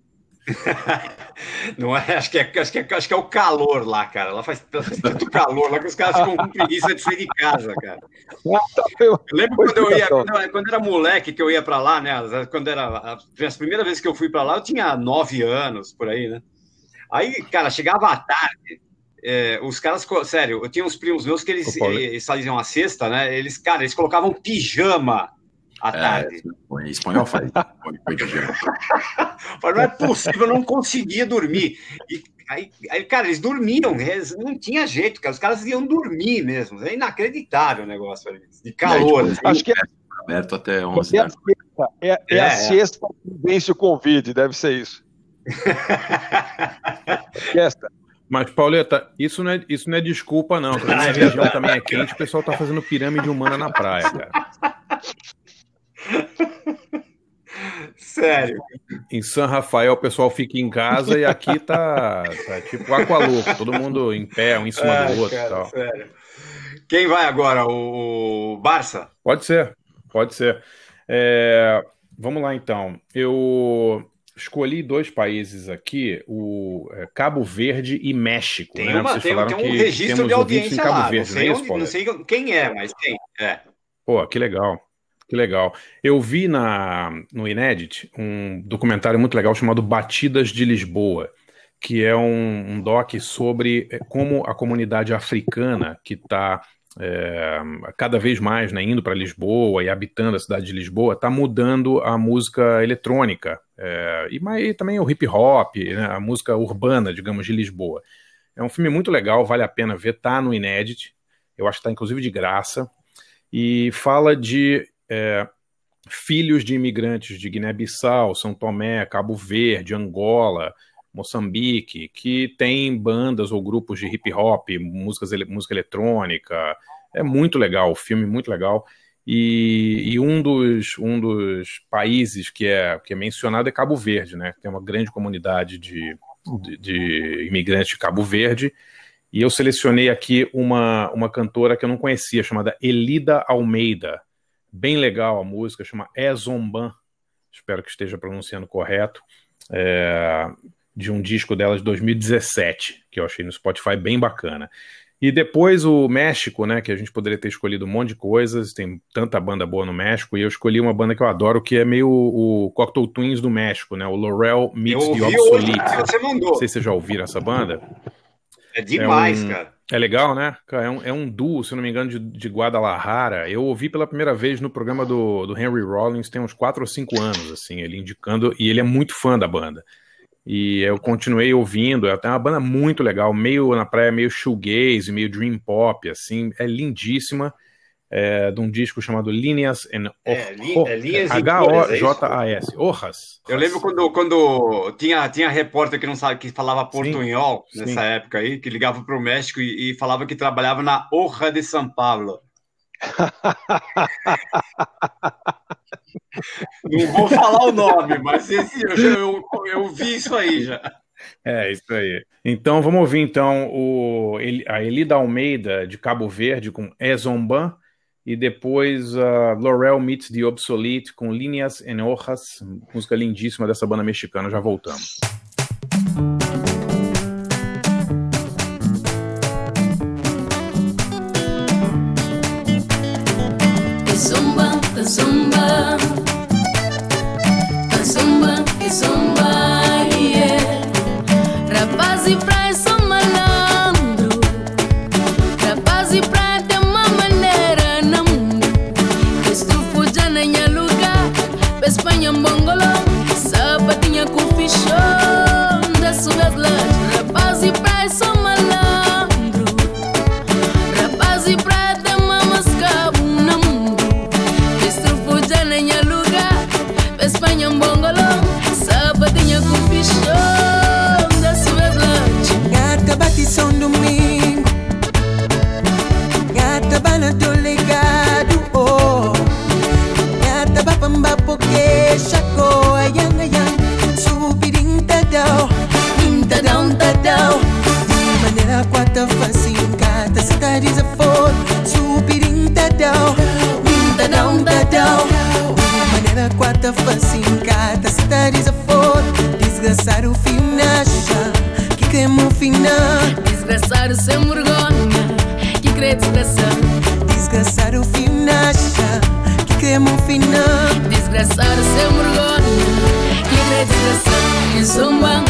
*laughs* Não é, acho, que é, acho, que é, acho que é o calor lá, cara. Lá faz, tanto calor lá que os caras ficam com preguiça de sair de casa, cara. Eu lembro quando eu ia, quando, eu- quando era moleque que eu ia pra lá, né? Quando era a, primeira vez que eu fui pra lá, eu tinha nove anos por aí, né? Aí, cara, chegava à tarde, é, os caras, sério, eu tinha uns primos meus que eles, Paulo. eles faziam a cesta, né? Eles, cara, eles colocavam pijama à tarde. É, espanhol faz. *laughs* não é possível, eu não conseguia dormir. E aí, aí, cara, eles dormiam, eles não tinha jeito, cara. Os caras iam dormir mesmo. É inacreditável o negócio ali, de calor. É, assim. tipo, Acho que é, Aberto até 11 é sexta, é, é É, a é. sexta que vence o Covid, deve ser isso. *laughs* Esta. Mas, Pauleta, isso não é, isso não é desculpa, não. Quando a região também é quente, o pessoal tá fazendo pirâmide humana na praia, cara. *laughs* Sério. Em San Rafael, o pessoal fica em casa e aqui tá, tá tipo aqualouco, todo mundo em pé, um em cima Ai, do outro cara, tal. sério. Quem vai agora? O, Barça? Pode ser, pode ser. É, vamos lá, então. Eu escolhi dois países aqui, o é, Cabo Verde e México. Tem, né? uma, tem, falaram tem um que registro temos de audiência lá. Verde, não, é sei isso, não sei quem é, mas tem. É. Pô, que legal. Que legal. Eu vi na, no Inédit um documentário muito legal chamado Batidas de Lisboa, que é um, um doc sobre eh, como a comunidade africana que está cada vez mais né, indo para Lisboa e habitando a cidade de Lisboa está mudando a música eletrônica eh, e, e também o hip hop, né, a música urbana, digamos, de Lisboa. É um filme muito legal, vale a pena ver, tá no Inédit. Eu acho que está inclusive de graça e fala de é, filhos de imigrantes de Guiné-Bissau, São Tomé, Cabo Verde, Angola, Moçambique, que têm bandas ou grupos de hip hop, músicas, música eletrônica. É muito legal, o filme muito legal. E, e um, dos, um dos países que é, que é mencionado é Cabo Verde, né? Tem uma grande comunidade de, de, de imigrantes de Cabo Verde. E eu selecionei aqui uma, uma cantora que eu não conhecia, chamada Elida Almeida. Bem legal a música, chama É Zomban. Espero que esteja pronunciando correto. É, de um disco dela de 2017, que eu achei no Spotify bem bacana. E depois o México, né? Que a gente poderia ter escolhido um monte de coisas, tem tanta banda boa no México, e eu escolhi uma banda que eu adoro, que é meio o Cocteau Twins do México, né? O Laurel Eu Meets the hoje Obsolete. você mandou. Não sei se vocês já ouviram essa banda. É demais, É um- cara. É legal, né? É, um, é um duo, se não me engano, de, de Guadalajara. Eu ouvi pela primeira vez no programa do, do Henry Rollins, tem uns 4 ou 5 anos, assim, ele indicando, e ele é muito fã da banda. E eu continuei ouvindo, é até uma banda muito legal, meio na praia, meio shoegaze, meio dream pop, assim, é lindíssima é, de um disco chamado Líneas and Horras. linhas é, é H-O-J-A-S. É Horras. Eu lembro quando, quando tinha, tinha repórter que não sabe que falava portunhol sim, nessa sim. época aí, que ligava para o México e, e, falava que trabalhava na Horra de São Paulo. *laughs* não vou falar o nome, mas esse, eu, eu, eu vi isso aí já. É, isso aí. Então vamos ouvir então o, a Elida Almeida de Cabo Verde com Ezomban e depois uh, Laurel Meets the Obsolete com Líneas en Hojas, música lindíssima dessa banda mexicana. Já voltamos. É zumba, é zumba, é zumba, zumba. passar sem vergonha e redigeração em zumba.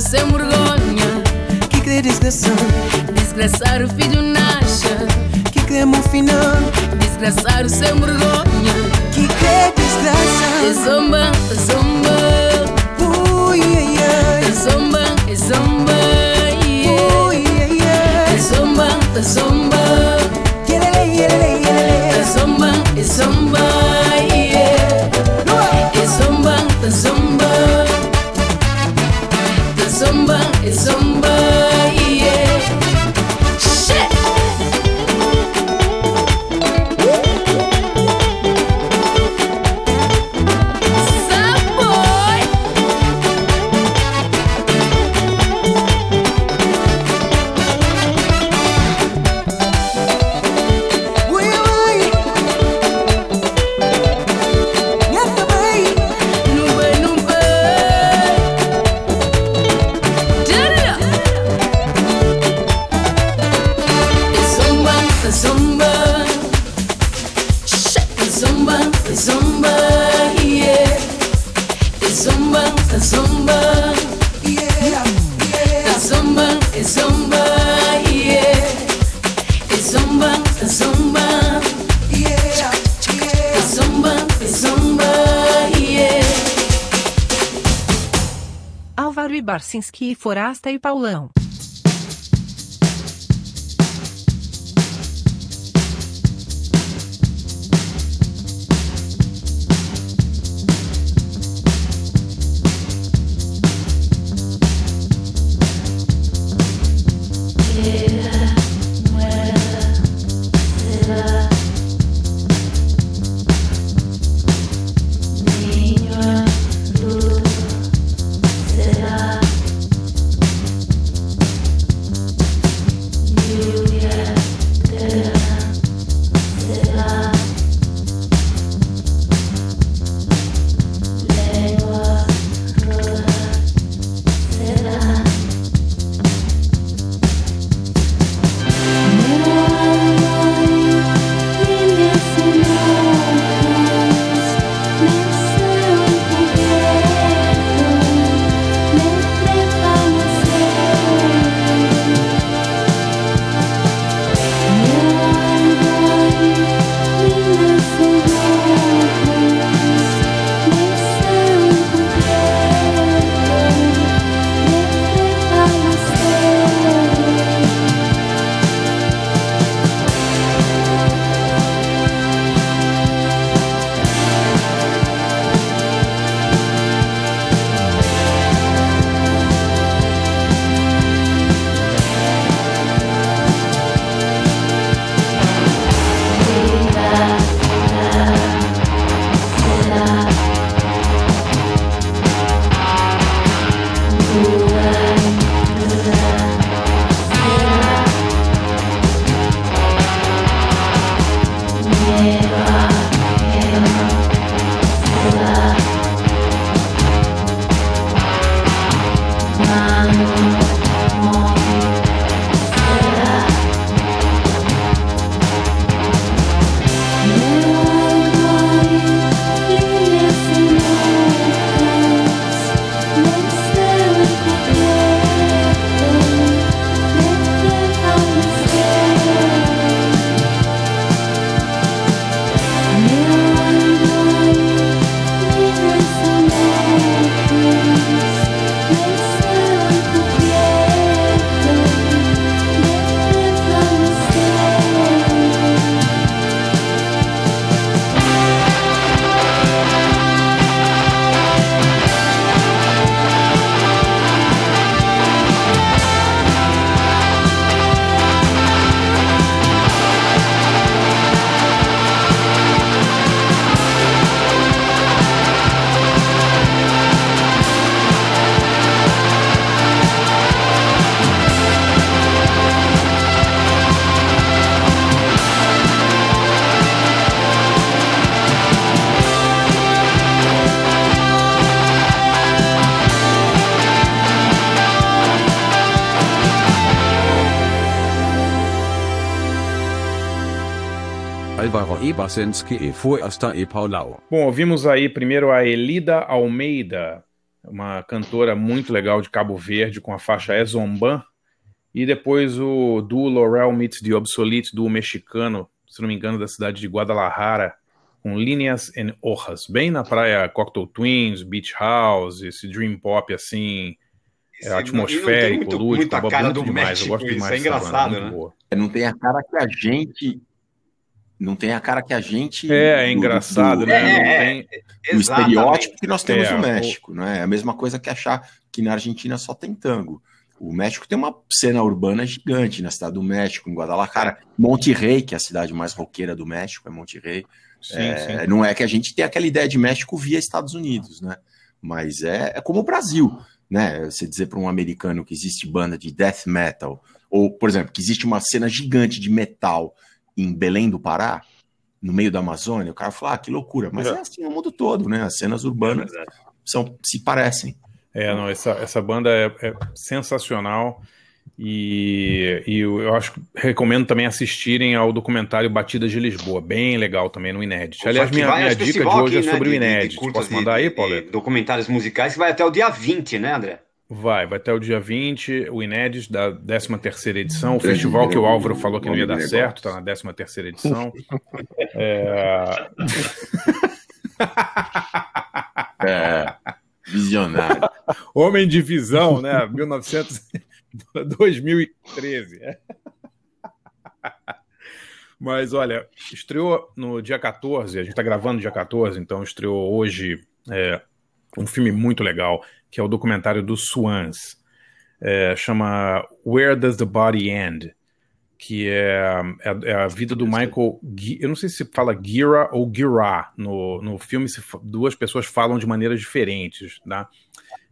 sem vergonha. Que crê desgraçado? Desgraçar o filho nasce. Que creme um final? Desgraçar sem vergonha. Que crê desgraçado? É zomba, zomba. Krasinski, Forasta e Paulão. E Forasta e Paulau. Bom, ouvimos aí primeiro a Elida Almeida, uma cantora muito legal de Cabo Verde com a faixa Ezomban, e depois o duo Laurel Meets the Obsolete, duo mexicano, se não me engano, da cidade de Guadalajara, com Líneas and Hojas, bem na praia Cocktail Twins, Beach House, esse dream pop assim, é, atmosférico, muito, lúdico, muita boa, cara muito do demais, México, eu gosto isso demais é dessa banda, engraçado, muito né? boa. Não tem a cara que a gente. Não tem a cara que a gente. É, é engraçado, né? do- Não É, tem- o estereótipo que nós temos É, no o- México, né? É a mesma coisa que achar que na Argentina só tem tango. O México tem uma cena urbana gigante na cidade do México, em Guadalajara. Monterrey, que é a cidade mais roqueira do México, é Monterrey. Sim, É, sim. Não é que a gente tem aquela ideia de México via Estados Unidos, né? Mas é, é como o Brasil, né? Você dizer para um americano que existe banda de death metal, ou, por exemplo, que existe uma cena gigante de metal em Belém do Pará, no meio da Amazônia, o cara fala, ah, que loucura. Mas é, assim no mundo todo, né? As cenas urbanas são, se parecem. É, não, essa, essa banda é, é sensacional e, e eu eu acho que recomendo também assistirem ao documentário Batidas de Lisboa, bem legal também no Inédit. Aliás, minha, minha dica de hoje aqui, é né, sobre o de- de- de Inédit. curtas Posso mandar de- aí, Pauleto? Documentários musicais que vai até o dia 20, né, André? Vai, vai até o dia 20, o Inédit da 13ª edição, o festival que o Álvaro falou que não ia dar certo, tá na 13ª edição. *laughs* É... *laughs* É, visionário. Homem de Visão, né? 1900... 2013. *laughs* Mas olha, estreou no dia 14, a gente está gravando no dia 14, então estreou hoje é, um filme muito legal, que é o documentário do Swans. É, chama Where Does the Body End? Que é, é- é a vida do Michael. Eu não sei se fala Gira ou Gira. No, no filme, se duas pessoas falam de maneiras diferentes, tá?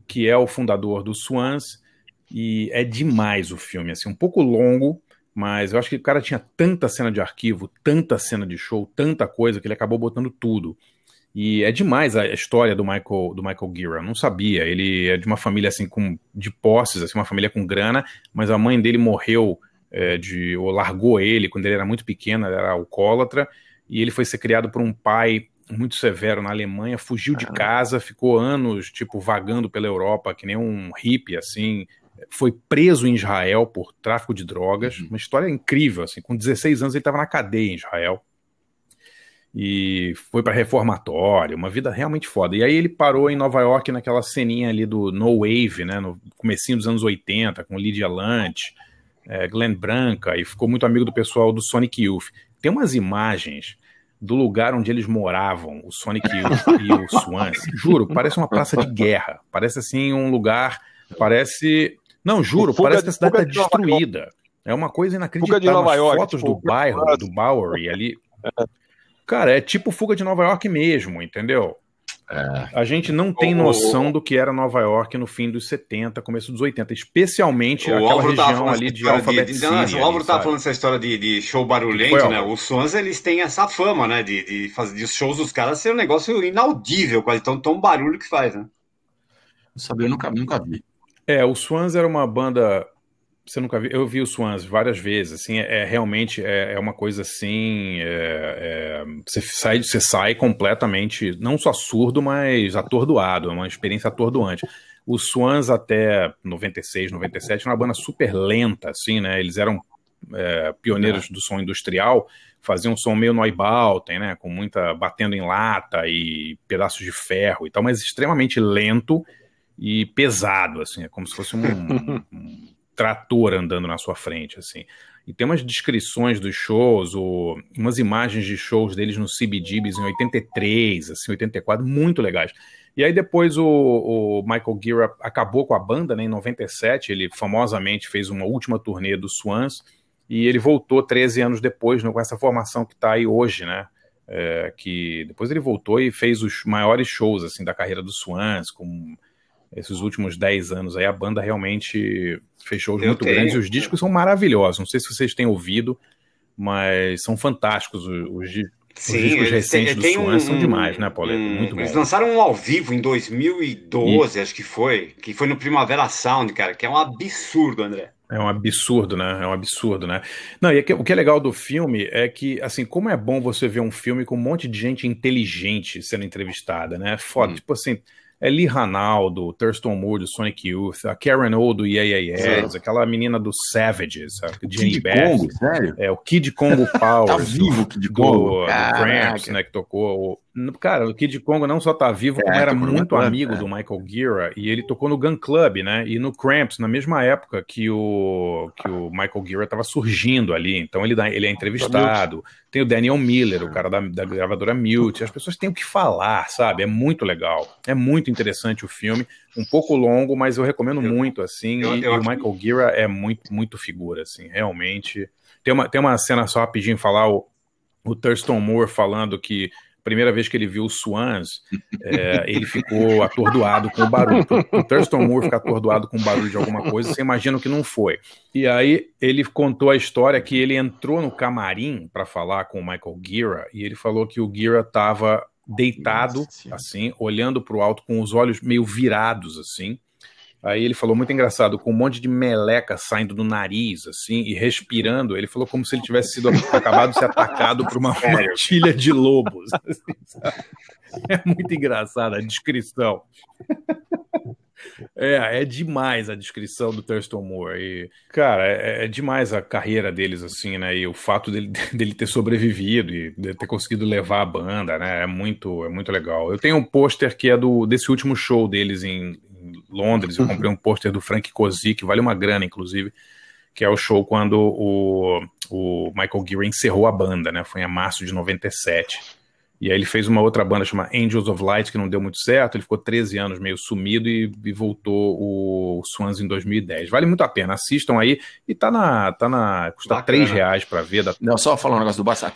Que é o fundador do Swans. E é demais o filme, assim, um pouco longo, mas eu acho que o cara tinha tanta cena de arquivo, tanta cena de show, tanta coisa, que ele acabou botando tudo. E é demais a história do Michael, do Michael Gira. Eu não sabia. Ele é de uma família assim com de posses, assim, uma família com grana, mas a mãe dele morreu é, de ou largou ele quando ele era muito pequeno, ele era alcoólatra, e ele foi ser criado por um pai muito severo na Alemanha, fugiu de casa, ficou anos tipo vagando pela Europa, que nem um hippie assim, foi preso em Israel por tráfico de drogas, uma história incrível assim, com 16 anos ele estava na cadeia em Israel e foi para reformatório, uma vida realmente foda. E aí ele parou em Nova York naquela ceninha ali do No Wave, né, no comecinho dos anos 80, com Lydia Lunch, é, Glenn Branca, e ficou muito amigo do pessoal do Sonic Youth. Tem umas imagens do lugar onde eles moravam, o Sonic Youth e o Swans. Juro, parece uma praça de guerra. Parece assim um lugar, parece... Não, juro, Fuga- parece que a cidade está de destruída. É uma coisa inacreditável. Fuga de Nova York, fotos tipo, do bairro, *laughs* do Bowery ali... Cara, é tipo fuga de Nova York mesmo, entendeu? A gente não tem O- noção do que era Nova York no fim dos 70, começo dos 80, especialmente O aquela Álvaro região ali de Alphabet de, City. não, o ali, Álvaro tava sabe? falando essa história de, de show barulhento, Foi, né? Os Swans, eles têm essa fama, né? De, de fazer de os shows dos caras ser um negócio inaudível, quase tão, tão barulho que faz, né? Não sabia, eu nunca, nunca vi. É, o Swans era uma banda. Você nunca viu? Eu vi o Swans várias vezes. Assim, é, é realmente é, é uma coisa assim. é- é- você sai, você sai completamente, não só surdo, mas atordoado. É uma experiência atordoante. O Swans até 96, 97 era uma banda super lenta, assim, né? Eles eram é, pioneiros do som industrial, faziam um som meio Neubauten, né? Com muita batendo em lata e pedaços de ferro e tal, mas extremamente lento e pesado, assim, é como se fosse um, *laughs* um trator andando na sua frente, assim. E tem umas descrições dos shows, ou umas imagens de shows deles no CBGBs em 83, assim, 84, muito legais. E aí depois o, o Michael Gira acabou com a banda, né, em 97, ele famosamente fez uma última turnê do Swans, e ele voltou 13 anos depois, né, com essa formação que está aí hoje, né, é, que depois ele voltou e fez os maiores shows, assim, da carreira do Swans, com esses últimos 10 anos aí, a banda realmente shows Eu muito tenho. grandes e os discos são maravilhosos. Não sei se vocês têm ouvido, mas são fantásticos os, os, di- os discos recentes do tem Swans, um- são demais, né, Pauleto? um- muito bom. Eles lançaram um ao vivo em 2012, acho que foi, que foi no Primavera Sound, cara, que é um absurdo, André. É um absurdo, né? É um absurdo, né? Não, e é o que é legal do filme é que, assim, como é bom você ver um filme com um monte de gente inteligente sendo entrevistada, né? Foda. Tipo assim, é Lee Ranaldo, Thurston Moore do Sonic Youth, a Karen O do Yeah Yeah Yes, aquela menina do Savages, a Jenny Kid Beth. Congo, sério? É, o Kid Congo *laughs* Powers. Tá vivo o Kid do, Congo? do Caraca. Cramps, né, que tocou. Cara, o Kid Congo não só tá vivo, como É, era tocou no muito amigo é. do Michael Gira, e ele tocou no Gun Club, né, e no Cramps, na mesma época que o, que o Michael Gira tava surgindo ali, então ele, dá- ele é entrevistado, tem o Daniel Miller, o cara da, da gravadora Mute, as pessoas têm o que falar, sabe, é muito legal, é muito interessante o filme, um pouco longo, mas eu recomendo muito, assim, eu- e, eu e o Michael Gira é muito, muito figura, assim, realmente... Tem uma, tem uma cena só rapidinho falar o, o Thurston Moore falando que primeira vez que ele viu o Swans, é, ele ficou atordoado com o barulho. O Thurston Moore fica atordoado com o barulho de alguma coisa, você imagina que não foi. E aí ele contou a história que ele entrou no camarim para falar com o Michael Gira e ele falou que o Gira estava deitado, assim, olhando para o alto com os olhos meio virados, assim. Aí ele falou muito engraçado, com um monte de meleca saindo do nariz, assim, e respirando. Ele falou como se ele tivesse sido *laughs* acabado de ser atacado por uma matilha de lobos. *laughs* assim? É muito engraçado a descrição. É, é demais a descrição do Thurston Moore. E, cara, é, é demais a carreira deles, assim, né? E o fato dele, *laughs* dele ter sobrevivido e ter conseguido levar a banda, né? É muito, é muito legal. Eu tenho um pôster que é do, desse último show deles em Londres. Eu comprei um pôster do Frank Cosi, que vale uma grana, inclusive, que é o show quando o, o Michael Gira encerrou a banda, né? Foi em março de 97. E aí ele fez uma outra banda chamada Angels of Light, que não deu muito certo. Ele ficou 13 anos meio sumido e, e voltou o Swans em 2010. Vale muito a pena, assistam aí. E tá na. Tá na custa Bacana. 3 reais pra ver. Da... Não, só falar um negócio do Essa,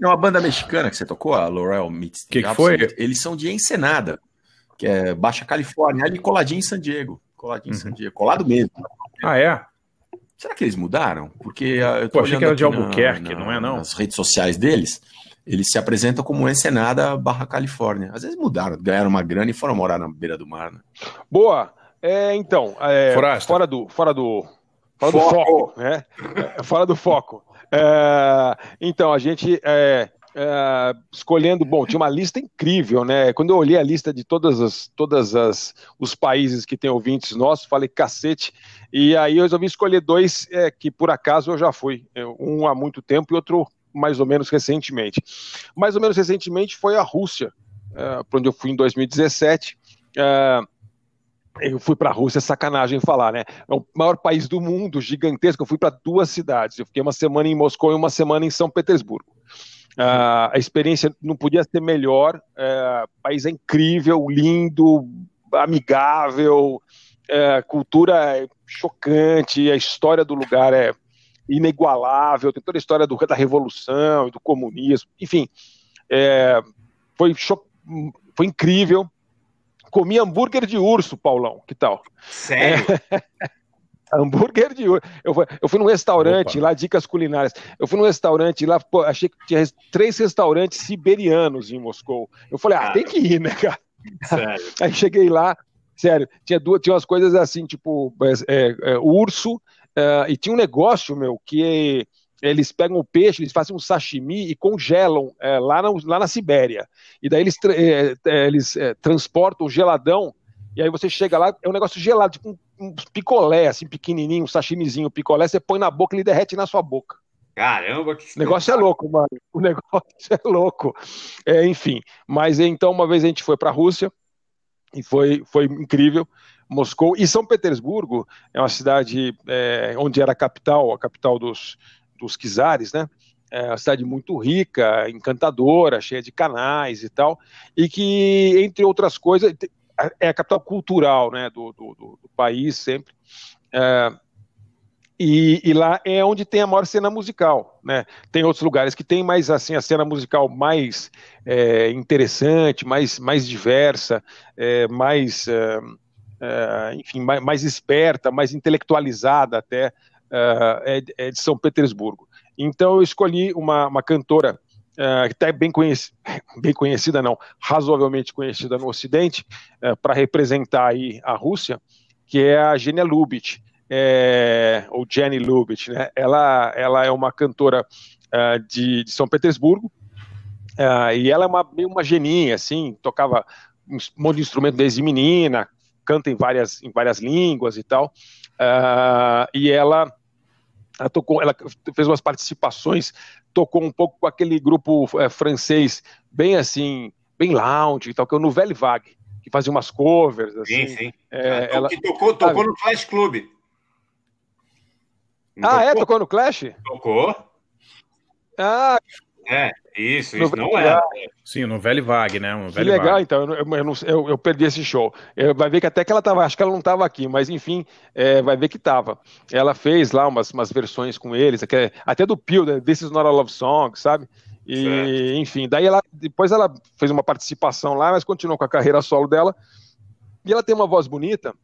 é uma banda mexicana que você tocou, a Laurel Meets. Que que foi? Eles são de Ensenada, que é Baixa Califórnia, ali coladinho em San Diego. Coladinho Uhum. em San Diego. Colado mesmo. Ah, é? Será que eles mudaram? Porque ah, eu tô Pô, achei que era de aqui na- Albuquerque, na- não é, não? Nas redes sociais deles, eles se apresentam como Ensenada barra Califórnia. Às vezes mudaram, ganharam uma grana e foram morar na beira do mar, né? Boa. É, então, é, fora do, fora do, fora do Foco. foco, né? É, fora do foco. É, então, a gente é, é, escolhendo, bom, tinha uma lista incrível, né? Quando eu olhei a lista de todas as, todas as, os países que tem ouvintes nossos, falei cacete. E aí eu resolvi escolher dois é, que por acaso eu já fui, É, um há muito tempo e outro mais ou menos recentemente. Mais ou menos recentemente foi a Rússia, é, para onde eu fui em 2017. É, eu fui para a Rússia, sacanagem falar, né? É o maior país do mundo, gigantesco. Eu fui para duas cidades. Eu fiquei uma semana em Moscou e uma semana em São Petersburgo. Ah, a experiência não podia ser melhor. É, o país é incrível, lindo, amigável, é, cultura é chocante, a história do lugar é inigualável. Tem toda a história do, da revolução do comunismo. Enfim, é, foi, foi incrível. Comi hambúrguer de urso, Paulão. Que tal? Sério? *laughs* hambúrguer de urso. Eu fui, eu fui num restaurante lá, dicas culinárias. Eu fui num restaurante lá, pô, achei que tinha três restaurantes siberianos em Moscou. Eu falei, ah, tem que ir, né, cara? Sério. *laughs* Aí cheguei lá, sério, tinha duas, tinha umas coisas assim, tipo, é, é, urso, é, e tinha um negócio, meu, que eles pegam o peixe, eles fazem um sashimi e congelam é, lá, na, lá na Sibéria. E daí eles, é, é, eles é, transportam geladão, e aí você chega lá, é um negócio gelado, tipo um, um picolé, assim, pequenininho, um sashimizinho, picolé, você põe na boca e ele derrete na sua boca. Caramba, que O negócio é louco, mano. O *laughs* negócio é louco. É, enfim, mas então uma vez a gente foi para a Rússia e foi, foi incrível. Moscou e São Petersburgo é uma cidade é, onde era a capital, a capital dos, dos czares, né? É uma cidade muito rica, encantadora, cheia de canais e tal, e que, entre outras coisas, é a capital cultural né, do, do, do- país sempre. É, e, e lá é onde tem a maior cena musical, né? Tem outros lugares que tem mais assim a cena musical mais é, interessante, mais, mais diversa, é, mais, é, é, enfim, mais, mais esperta, mais intelectualizada até é- é de São Petersburgo. Então eu escolhi uma, uma cantora é, que está bem, conheci- *laughs* bem conhecida, não, razoavelmente conhecida no Ocidente, para representar aí a Rússia, que é a Genia Lubitsch. é, ou Jenny Lubitsch, né? Ela, ela é uma cantora uh, de, de, São Petersburgo uh, e ela é uma, meio uma geninha, assim, tocava um monte de instrumento desde menina, canta em várias, em várias línguas e tal, uh, e ela, ela, tocou, ela fez umas participações, tocou um pouco com aquele grupo é, francês, bem assim, bem lounge e tal, que é o Nouvelle Vague, que fazia umas covers, assim. Sim, sim. É, ela, que tocou, tocou no Flash Club. Não ah, tocou? é? Tocou no Clash? Tocou. Ah. É, isso, isso não é. Sim, no Velho Vague, né? Um que legal, Vague. então. Eu, eu, eu, eu, perdi esse show. vai ver que até que ela tava, acho que ela não estava aqui, mas enfim, é, vai ver que estava. Ela fez lá umas, umas versões com eles, até do Peel, né? This is not a love song, sabe? E, certo. enfim, daí ela, depois ela fez uma participação lá, mas continuou com a carreira solo dela. E ela tem uma voz bonita,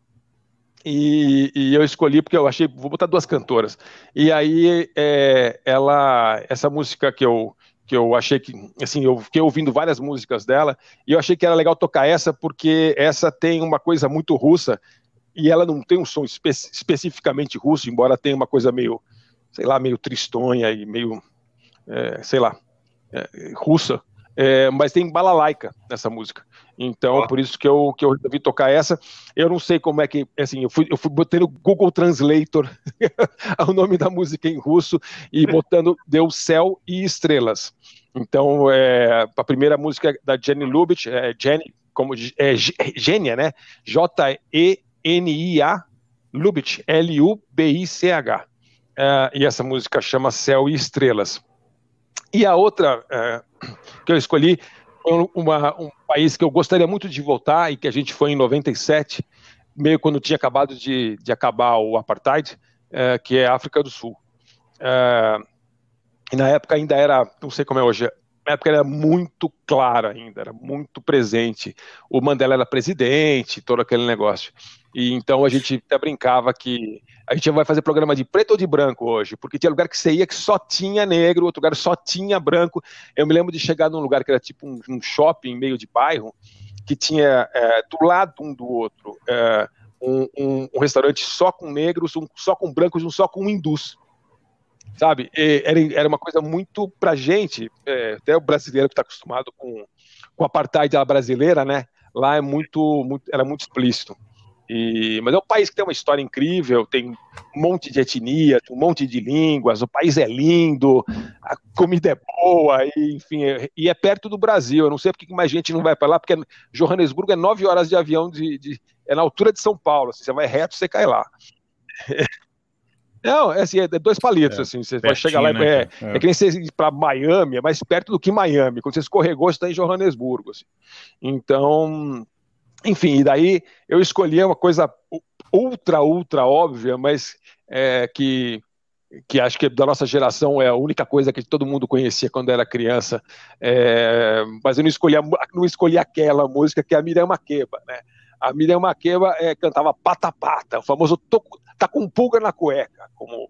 e, e, eu escolhi porque eu achei, vou botar duas cantoras. E aí é, ela, essa música que eu que eu achei que, assim, eu fiquei ouvindo várias músicas dela e eu achei que era legal tocar essa porque essa tem uma coisa muito russa e ela não tem um som espe especificamente russo, embora tenha uma coisa meio, sei lá, meio tristonha e meio, é, sei lá, é, russa, é, mas tem balalaica nessa música. Então, ah. por isso que eu, que eu resolvi tocar essa. Eu não sei como é que, assim, eu fui, eu fui botando Google Translator *laughs* o nome da música em russo e botando Deu Céu e Estrelas. Então, é, a primeira música é da Jenny Lubitsch, é Jenny, como é Gênia, né? J-E-N-I-A Lubitsch, L-U-B-I-C-H. É, e essa música chama Céu e Estrelas. E a outra é, que eu escolhi foi uma, um país que eu gostaria muito de voltar e que a gente foi em 97, meio quando tinha acabado de, de acabar o apartheid, é, que é a África do Sul. É, e na época ainda era, não sei como é hoje, na época era muito clara ainda, era muito presente. O Mandela era presidente, todo aquele negócio. E então a gente até brincava que a gente vai fazer programa de preto ou de branco hoje, porque tinha lugar que você ia que só tinha negro, outro lugar só tinha branco. Eu me lembro de chegar num lugar que era tipo um, um shopping meio de bairro, que tinha é, do lado um do outro é, um, um, um, restaurante só com negros, um só com brancos, um só com hindus. Sabe? Era, era uma coisa muito pra gente, é, até o brasileiro que está acostumado com, com a apartheid brasileira, né? Lá é muito, muito, era muito explícito. E, mas é um país que tem uma história incrível, tem um monte de etnias, um monte de línguas, o país é lindo, a comida é boa, e, enfim, é, e é perto do Brasil. Eu não sei porque mais gente não vai para lá, porque Johannesburgo é nove horas de avião, de, de, é na altura de São Paulo. Assim, você vai reto, você cai lá. Não, é assim, é dois palitos, é, assim, você vai chegar lá, né, é, é. é, que nem você ir para Miami, é mais perto do que Miami, quando você escorregou, você está em Johannesburgo, assim. Então, enfim, e daí eu escolhi uma coisa ultra, ultra óbvia, mas é, que, que acho que da nossa geração é a única coisa que todo mundo conhecia quando era criança. É, mas eu não escolhi, não escolhi aquela música que é a Miriam Makeba, né? A Miriam Makeba é, cantava Pata Pata, o famoso Tá com pulga na cueca, *laughs* como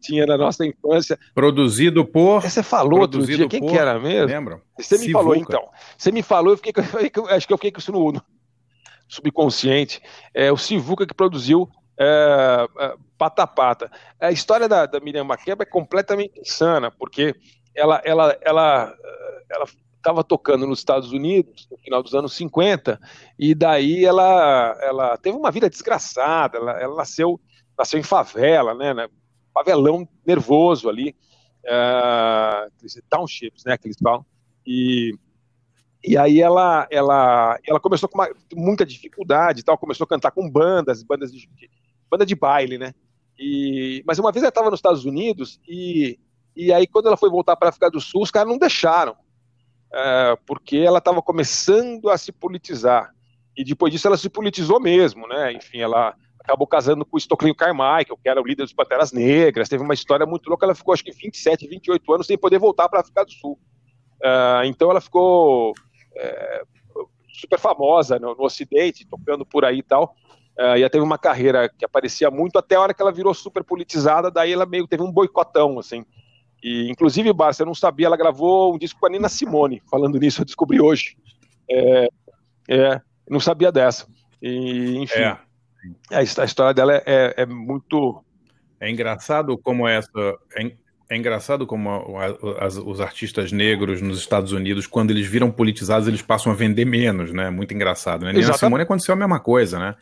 tinha na nossa infância. Produzido por. Você falou outro dia, quem por... que era mesmo? Lembra? Você me Sivuca. falou então. Você me falou, eu fiquei, *laughs* eu, acho que eu fiquei com isso no, no subconsciente. É o Sivuca que produziu é, é, Pata Pata. A história da, da Miriam Makeba é completamente insana, porque ela, ela, ela, ela estava tocando nos Estados Unidos no final dos anos 50 e daí ela, ela teve uma vida desgraçada. Ela, ela nasceu nasceu em favela, né, né favelão nervoso ali, uh, townships, né, que eles falam, e, e aí ela, ela, ela começou com uma, muita dificuldade, tal, começou a cantar com bandas, bandas de, banda de baile, né, e, mas uma vez ela estava nos Estados Unidos e, e aí quando ela foi voltar para a África do Sul, os caras não deixaram, porque ela estava começando a se politizar, e depois disso ela se politizou mesmo, né, enfim, ela acabou casando com o Stockley Carmichael, que era o líder dos Panteras Negras, teve uma história muito louca, ela ficou acho que 27, 28 anos sem poder voltar para a África do Sul. Uh, então ela ficou é, super famosa no, no, Ocidente, tocando por aí e tal, uh, e ela teve uma carreira que aparecia muito até a hora que ela virou super politizada, daí ela meio teve um boicotão, assim. E, inclusive, Barça, eu não sabia, ela gravou um disco com a Nina Simone, falando nisso, eu descobri hoje. É, é não sabia dessa. E, enfim. É. A, his- a história dela é, é- é muito. É engraçado como essa. É, é engraçado como a- a- as- os artistas negros nos Estados Unidos, quando eles viram politizados, eles passam a vender menos, né? Muito engraçado. Né? Nina. Simone aconteceu a mesma coisa, né?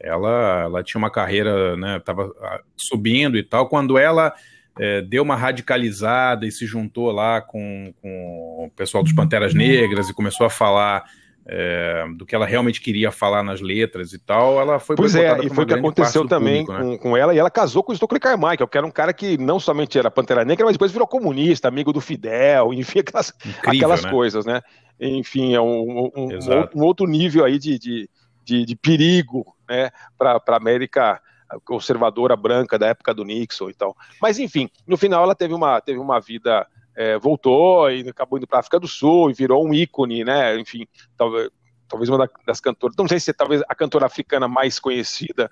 Ela, ela tinha uma carreira, né? Tava ah, subindo e tal. Quando ela eh, deu uma radicalizada e se juntou lá com, com o pessoal dos Panteras Negras e começou a falar eh, do que ela realmente queria falar nas letras e tal, ela foi Pois é, e foi o que aconteceu também público, né? com, com ela, e ela casou com o Stokely Carmichael, que era um cara que não somente era Pantera Negra, mas depois virou comunista, amigo do Fidel, *laughs* enfim, aquelas, aquelas né? coisas, né? Enfim, é um, um- um outro nível aí de, de, de, de perigo, né, para a América conservadora branca da época do Nixon e tal. Mas enfim, no final ela teve uma, teve uma vida, é, voltou e acabou indo para a África do Sul e virou um ícone, né? Enfim, talvez, talvez uma da- das cantoras, não sei se é talvez a cantora africana mais conhecida,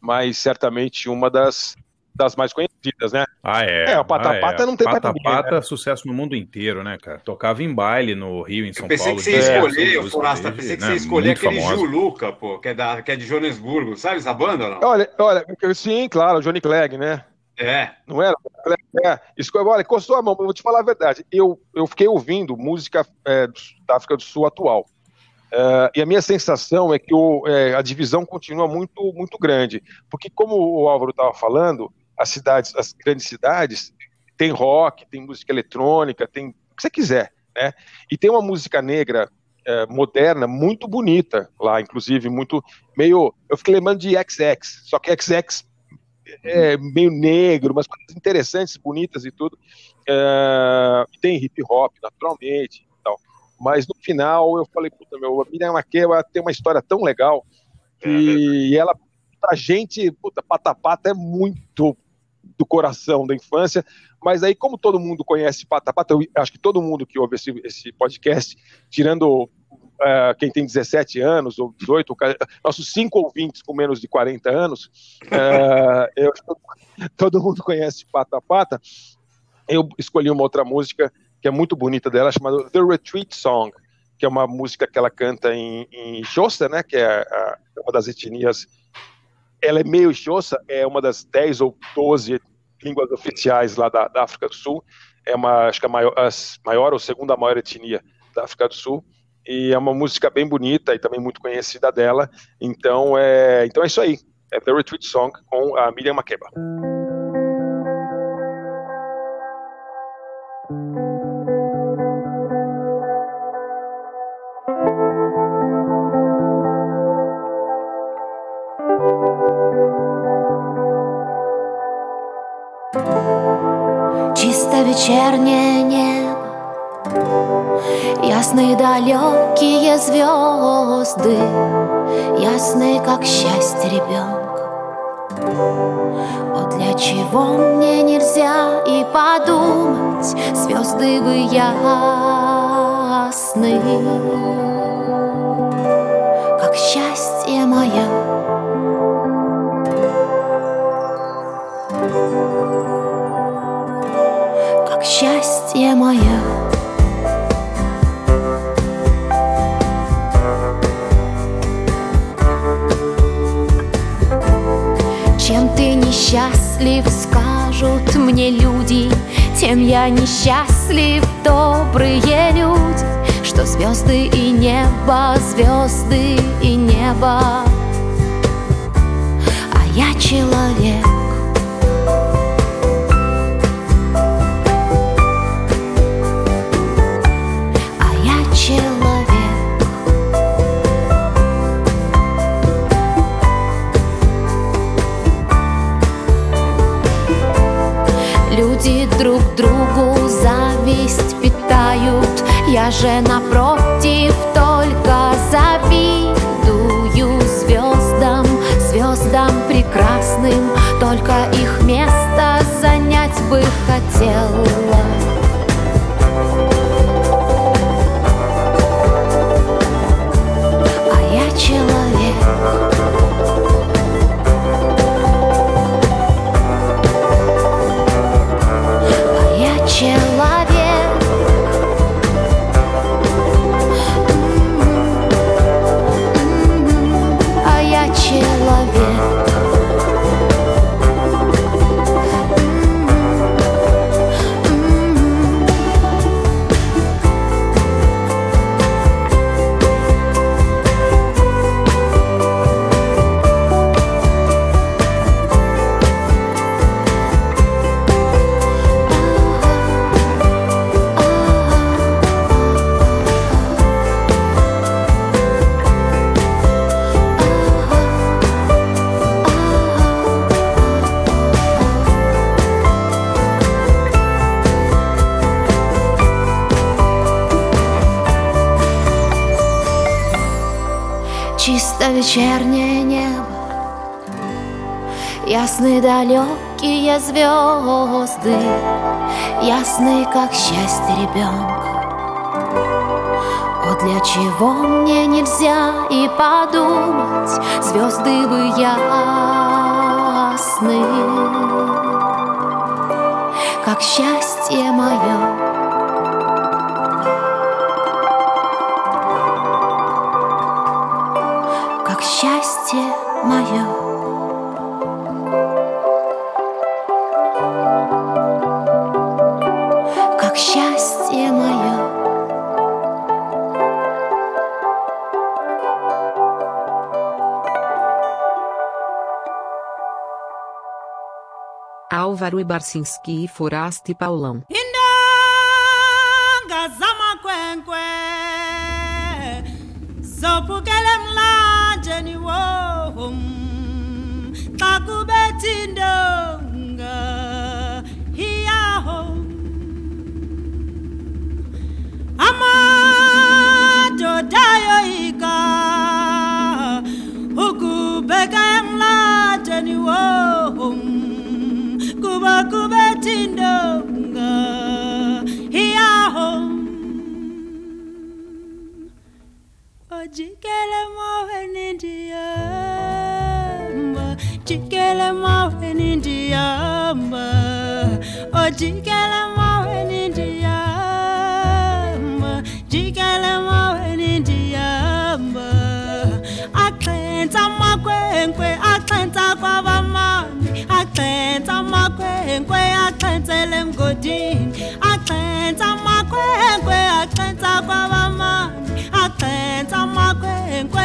mas certamente uma das, das mais conhecidas, né? Ah, é. É, o Pata ah, é. Pata não tem pra Pata ninguém, né? Pata, sucesso no mundo inteiro, né, cara? Tocava em baile no Rio, em São Pensei Paulo. que você ia escolher, música Forasta, desde, pensei que né, você ia escolher aquele famosa. Juluca, pô, que é, da, que é de Joanesburgo. Sabe essa banda ou não? Olha, olha, sim, claro, o Johnny Clegg, né? É. Não era? É, isso, olha, encostou a mão, vou te falar a verdade. Eu, eu fiquei ouvindo música é, da África do Sul atual. É, e a minha sensação é que o, é, a divisão continua muito, muito grande. Porque, como o Álvaro estava falando, as cidades, as grandes cidades, tem rock, tem música eletrônica, tem o que você quiser. Né? E tem uma música negra é, moderna muito bonita lá, inclusive, muito meio. Eu fiquei lembrando de XX, só que XX é meio negro, mas coisas interessantes, bonitas e tudo. É, tem hip hop, naturalmente, e tal. Mas no final eu falei, puta, meu, a Miriam Makeba tem uma história tão legal e ela, pra gente, puta, Pata Pata é muito do coração da infância, mas aí como todo mundo conhece Pata Pata, eu acho que todo mundo que ouve esse, esse podcast, tirando eh, quem tem 17 anos ou 18, o cara- nossos cinco ouvintes com menos de 40 anos, eh, *laughs* eu- todo mundo conhece Pata Pata. Eu escolhi uma outra música que é muito bonita dela, chamada The Retreat Song, que é uma música que ela canta em, em Xhosa, né, que é a- uma das etnias. Ela é meio Xhosa, é uma das 10 ou 12 línguas oficiais lá da, da África do Sul. É uma, acho que a maior, a maior ou segunda maior etnia da África do Sul. E é uma música bem bonita e também muito conhecida dela. Então é, então é isso aí. É The Retreat Song com a Miriam Makeba. Вечернее небо Ясные далекие звезды Ясные, как счастье ребенка. Вот для чего мне нельзя и подумать Звезды вы ясны. Как счастье мое счастье мое. Чем ты несчастлив, скажут мне люди, тем я несчастлив, добрые люди, что звезды и небо, звезды и небо, а я человек. Человек. Люди друг другу зависть питают, я же напротив только завидую звездам, звездам прекрасным, только их место занять бы хотела. Далекие звезды Ясны, как счастье ребенка. О, для чего мне нельзя и подумать Звезды бы ясны. Как счастье мое Álvaro e Barcinski e Forasta e Paulão. ojikele mawe nindiyamba ojikele mawe nindiyamba jikele mawe nindiyamba axhentsa amakhwenkwe axhentsa kwabamami axhentsa amakhwenkwe axhentsele emgodini. Axhentsa amakhwenkwe axhentsa kwabamami axhentsa amakhwenkwe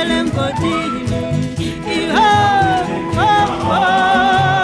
Ajikele mgodini Iho oh, oh,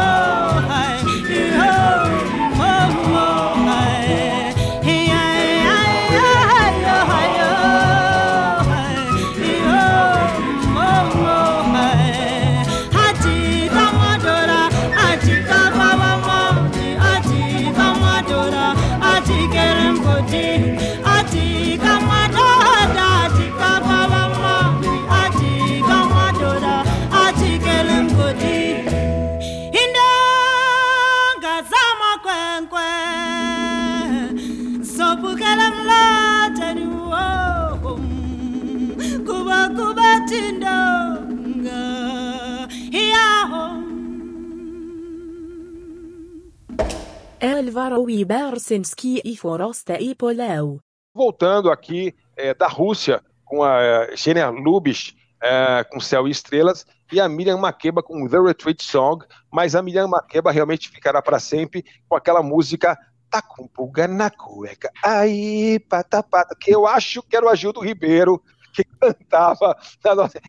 Álvaro e Barcinski e Forasta e Paulão. Voltando aqui é, da Rússia, com a Genia Lubitsch, é, com Céu e Estrelas, e a Miriam Makeba com The Retreat Song, mas a Miriam Makeba realmente ficará para sempre com aquela música Tá com pulga na cueca, aí, pata, pata, que eu acho que era o Agildo Ribeiro que cantava, na nossa-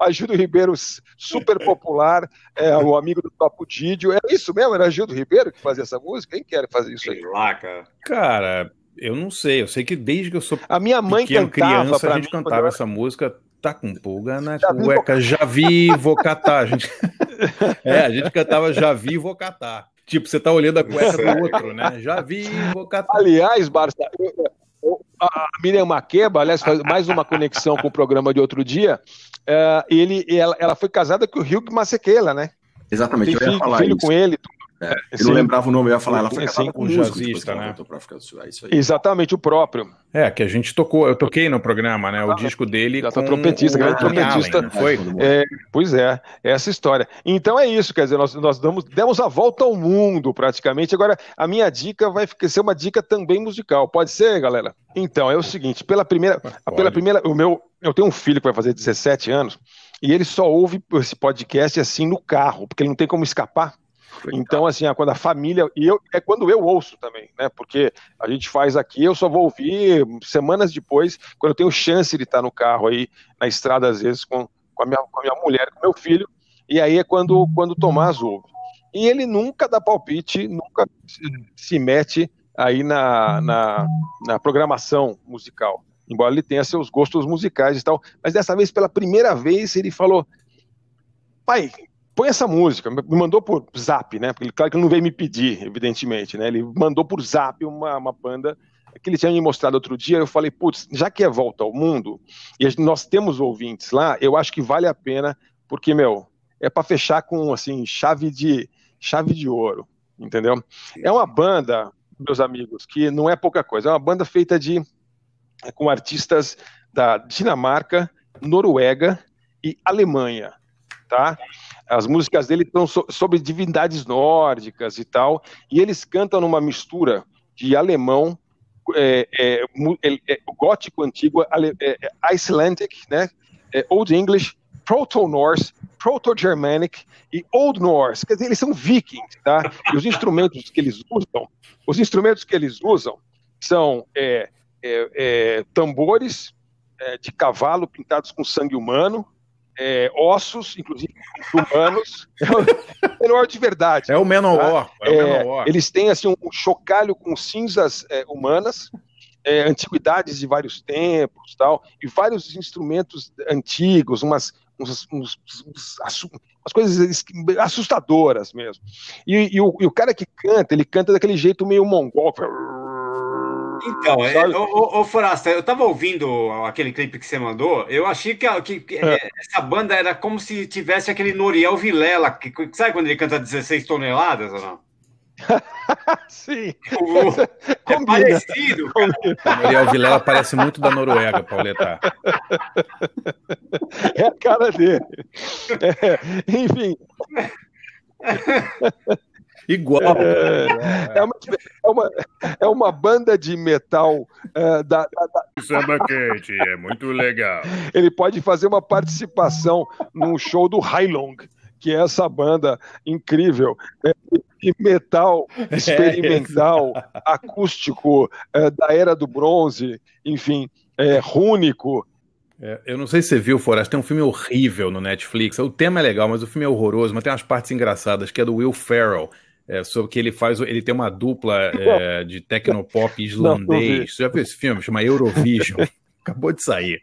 Agildo Ribeiro super popular, é, o amigo do Papo Didio, era isso mesmo? Era Agildo Ribeiro que fazia essa música? Quem quer fazer isso aí? lá, cara. Cara, eu não sei. Eu sei que desde que eu sou A minha mãe pequeno, cantava criança, pra a gente mim cantava eu- essa música. Tá com pulga na Já vi, vou cueca, já vi, vou catar. A gente... *laughs* É, a gente cantava já vi, vou catar. Tipo, você tá olhando a cueca do outro, né? Já vi, vou catar. Aliás, Barça, eu- a Miriam Makeba, aliás, mais uma conexão com o programa de outro dia. é, ele, ela, ela foi casada com o Hugh Masekela, né? Exatamente, Tem eu ia filho, falar filho isso. com ele. É, eu Sim. não lembrava o nome, eu ia falar, ela foi Sim, casada sim, com um jazzista, né? é isso aí. Exatamente, o próprio. É, que a gente tocou, eu toquei no programa, né? O disco dele Já tá com trompetista, o grande trompetista. Allen, foi? É, pois é, essa história. Então é isso, quer dizer, nós, nós damos, demos a volta ao mundo praticamente. Agora, a minha dica vai ficar- ser uma dica também musical. Pode ser, galera? Então, é o seguinte, pela primeira, pela primeira, o meu, eu tenho um filho que vai fazer 17 anos e ele só ouve esse podcast assim no carro, porque ele não tem como escapar. Então, assim, quando a família. E eu, é quando eu ouço também, né? Porque a gente faz aqui, eu só vou ouvir semanas depois, quando eu tenho chance de estar no carro aí, na estrada, às vezes, com, com, a, minha, com a minha mulher, com meu filho. E aí é quando, quando o Tomás ouve. E ele nunca dá palpite, nunca se, se mete aí na, na, na programação musical embora ele tenha seus gostos musicais e tal. Mas dessa vez, pela primeira vez, ele falou: pai, põe essa música. Me mandou por zap, né? Porque claro que ele não veio me pedir, evidentemente, né? Ele mandou por zap uma, uma banda que ele tinha me mostrado outro dia. Eu falei, putz, já que é volta ao mundo e nós temos ouvintes lá, eu acho que vale a pena, porque, meu, é para fechar com assim chave de chave de ouro, entendeu? É uma banda, meus amigos, que não é pouca coisa. É uma banda feita de com artistas da Dinamarca, Noruega e Alemanha, tá? As músicas dele estão so sobre divindades nórdicas e tal, e eles cantam numa mistura de alemão, é, é, é, gótico antigo, é, é, Icelandic, né? É, Old English, Proto-Norse, Proto-Germanic e Old Norse. Quer dizer, eles são vikings, tá? E os instrumentos que eles usam, os instrumentos que eles usam são é, é, é, tambores é, de cavalo pintados com sangue humano, é, ossos, inclusive humanos, *laughs* é o menor de verdade. É o Menor. Tá? É o eles têm assim um chocalho com cinzas humanas, antiguidades de vários tempos, tal, e vários instrumentos antigos, umas uns, uns, uns, umas coisas assustadoras mesmo. E, e, o, e, o, cara que canta, ele canta daquele jeito meio mongol. Então, é, ô, ô, Forasta, eu tava ouvindo aquele clipe que você mandou, eu achei que, que, que é. essa banda era como se tivesse aquele Noriel Vilela, que, sabe quando ele canta 16 toneladas ou não? *laughs* Sim. O, é *laughs* parecido. O Noriel Vilela parece muito da Noruega, Pauleta. É a cara dele. É, enfim. *laughs* Igual. É, é, uma, é, uma, é uma banda de metal é, da, da, da... Samba quente, é muito legal. Ele pode fazer uma participação num show do Hailong, que é essa banda incrível é, de metal experimental, é, acústico, é, da era do bronze, enfim, é, rúnico. É, eu não sei se você viu, Forrest, tem um filme horrível no Netflix. O tema é legal, mas o filme é horroroso, mas tem umas partes engraçadas, que é do Will Ferrell é, sobre que ele faz, ele tem uma dupla *laughs* é, de tecnopop islandês. Você já viu esse filme? Chama Eurovision. *laughs* Acabou de sair.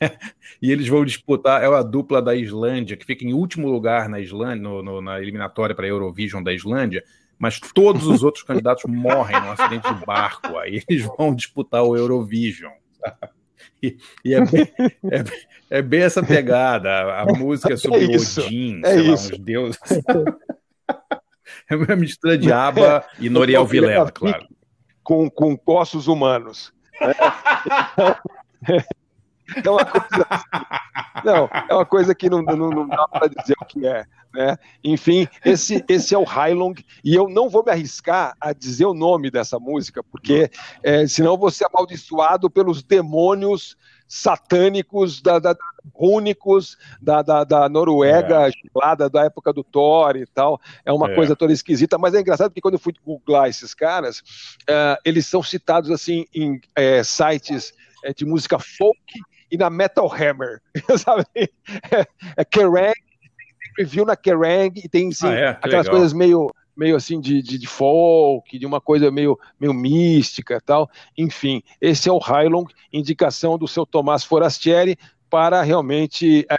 *laughs* e eles vão disputar, é a dupla da Islândia, que fica em último lugar na Islândia, no, no, na eliminatória para Eurovision da Islândia, mas todos os outros candidatos morrem num acidente de barco. Aí eles vão disputar o Eurovision. E, e é, bem, é, é, bem, essa pegada. A, a música é sobre é Odin, é sei isso. lá, uns deuses. É uma mistura de aba e Noriel Vilela, claro. Com, com postos humanos. É, *laughs* é uma coisa, não, é uma coisa que não, não, não dá para dizer o que é. Né? Enfim, esse, esse é o Hylong, e eu não vou me arriscar a dizer o nome dessa música, porque é, senão vou ser amaldiçoado pelos demônios satânicos, da, da, únicos da, da, da Noruega, é. gelada, da época do Thor e tal. É uma é. coisa toda esquisita, mas é engraçado porque quando eu fui googlar esses caras, uh, eles são citados assim em é, sites é, de música folk e na Metal Hammer, *laughs* sabe? É, é Kerrang, tem review na Kerrang e tem sim, ah, é? aquelas legal. coisas meio meio assim de, de, de, folk, de uma coisa meio, meio mística tal. Enfim, esse é o Hylong, indicação do seu Tomás Forastieri para realmente é,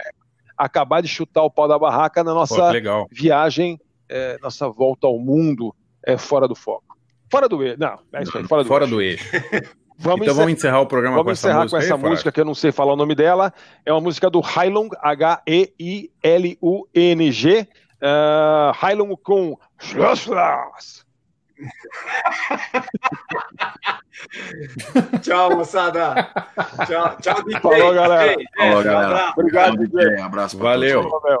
acabar de chutar o pau da barraca na nossa Pô, viagem, é, nossa volta ao mundo é, fora do foco. Fora do eixo. Não, é isso aí, fora do fora eixo. Do eixo. *laughs* Vamos então vamos encerrar o programa vamos com essa música. Vamos encerrar com essa música que eu não sei falar o nome dela. É uma música do Hylong, H-E-I-L-U-N-G. Uh, Hylong com *laughs* tchau, moçada. Tchau, tchau, DJ. Falou, galera. Falou, galera. Obrigado, DJ. Um abraço. Valeu. Valeu.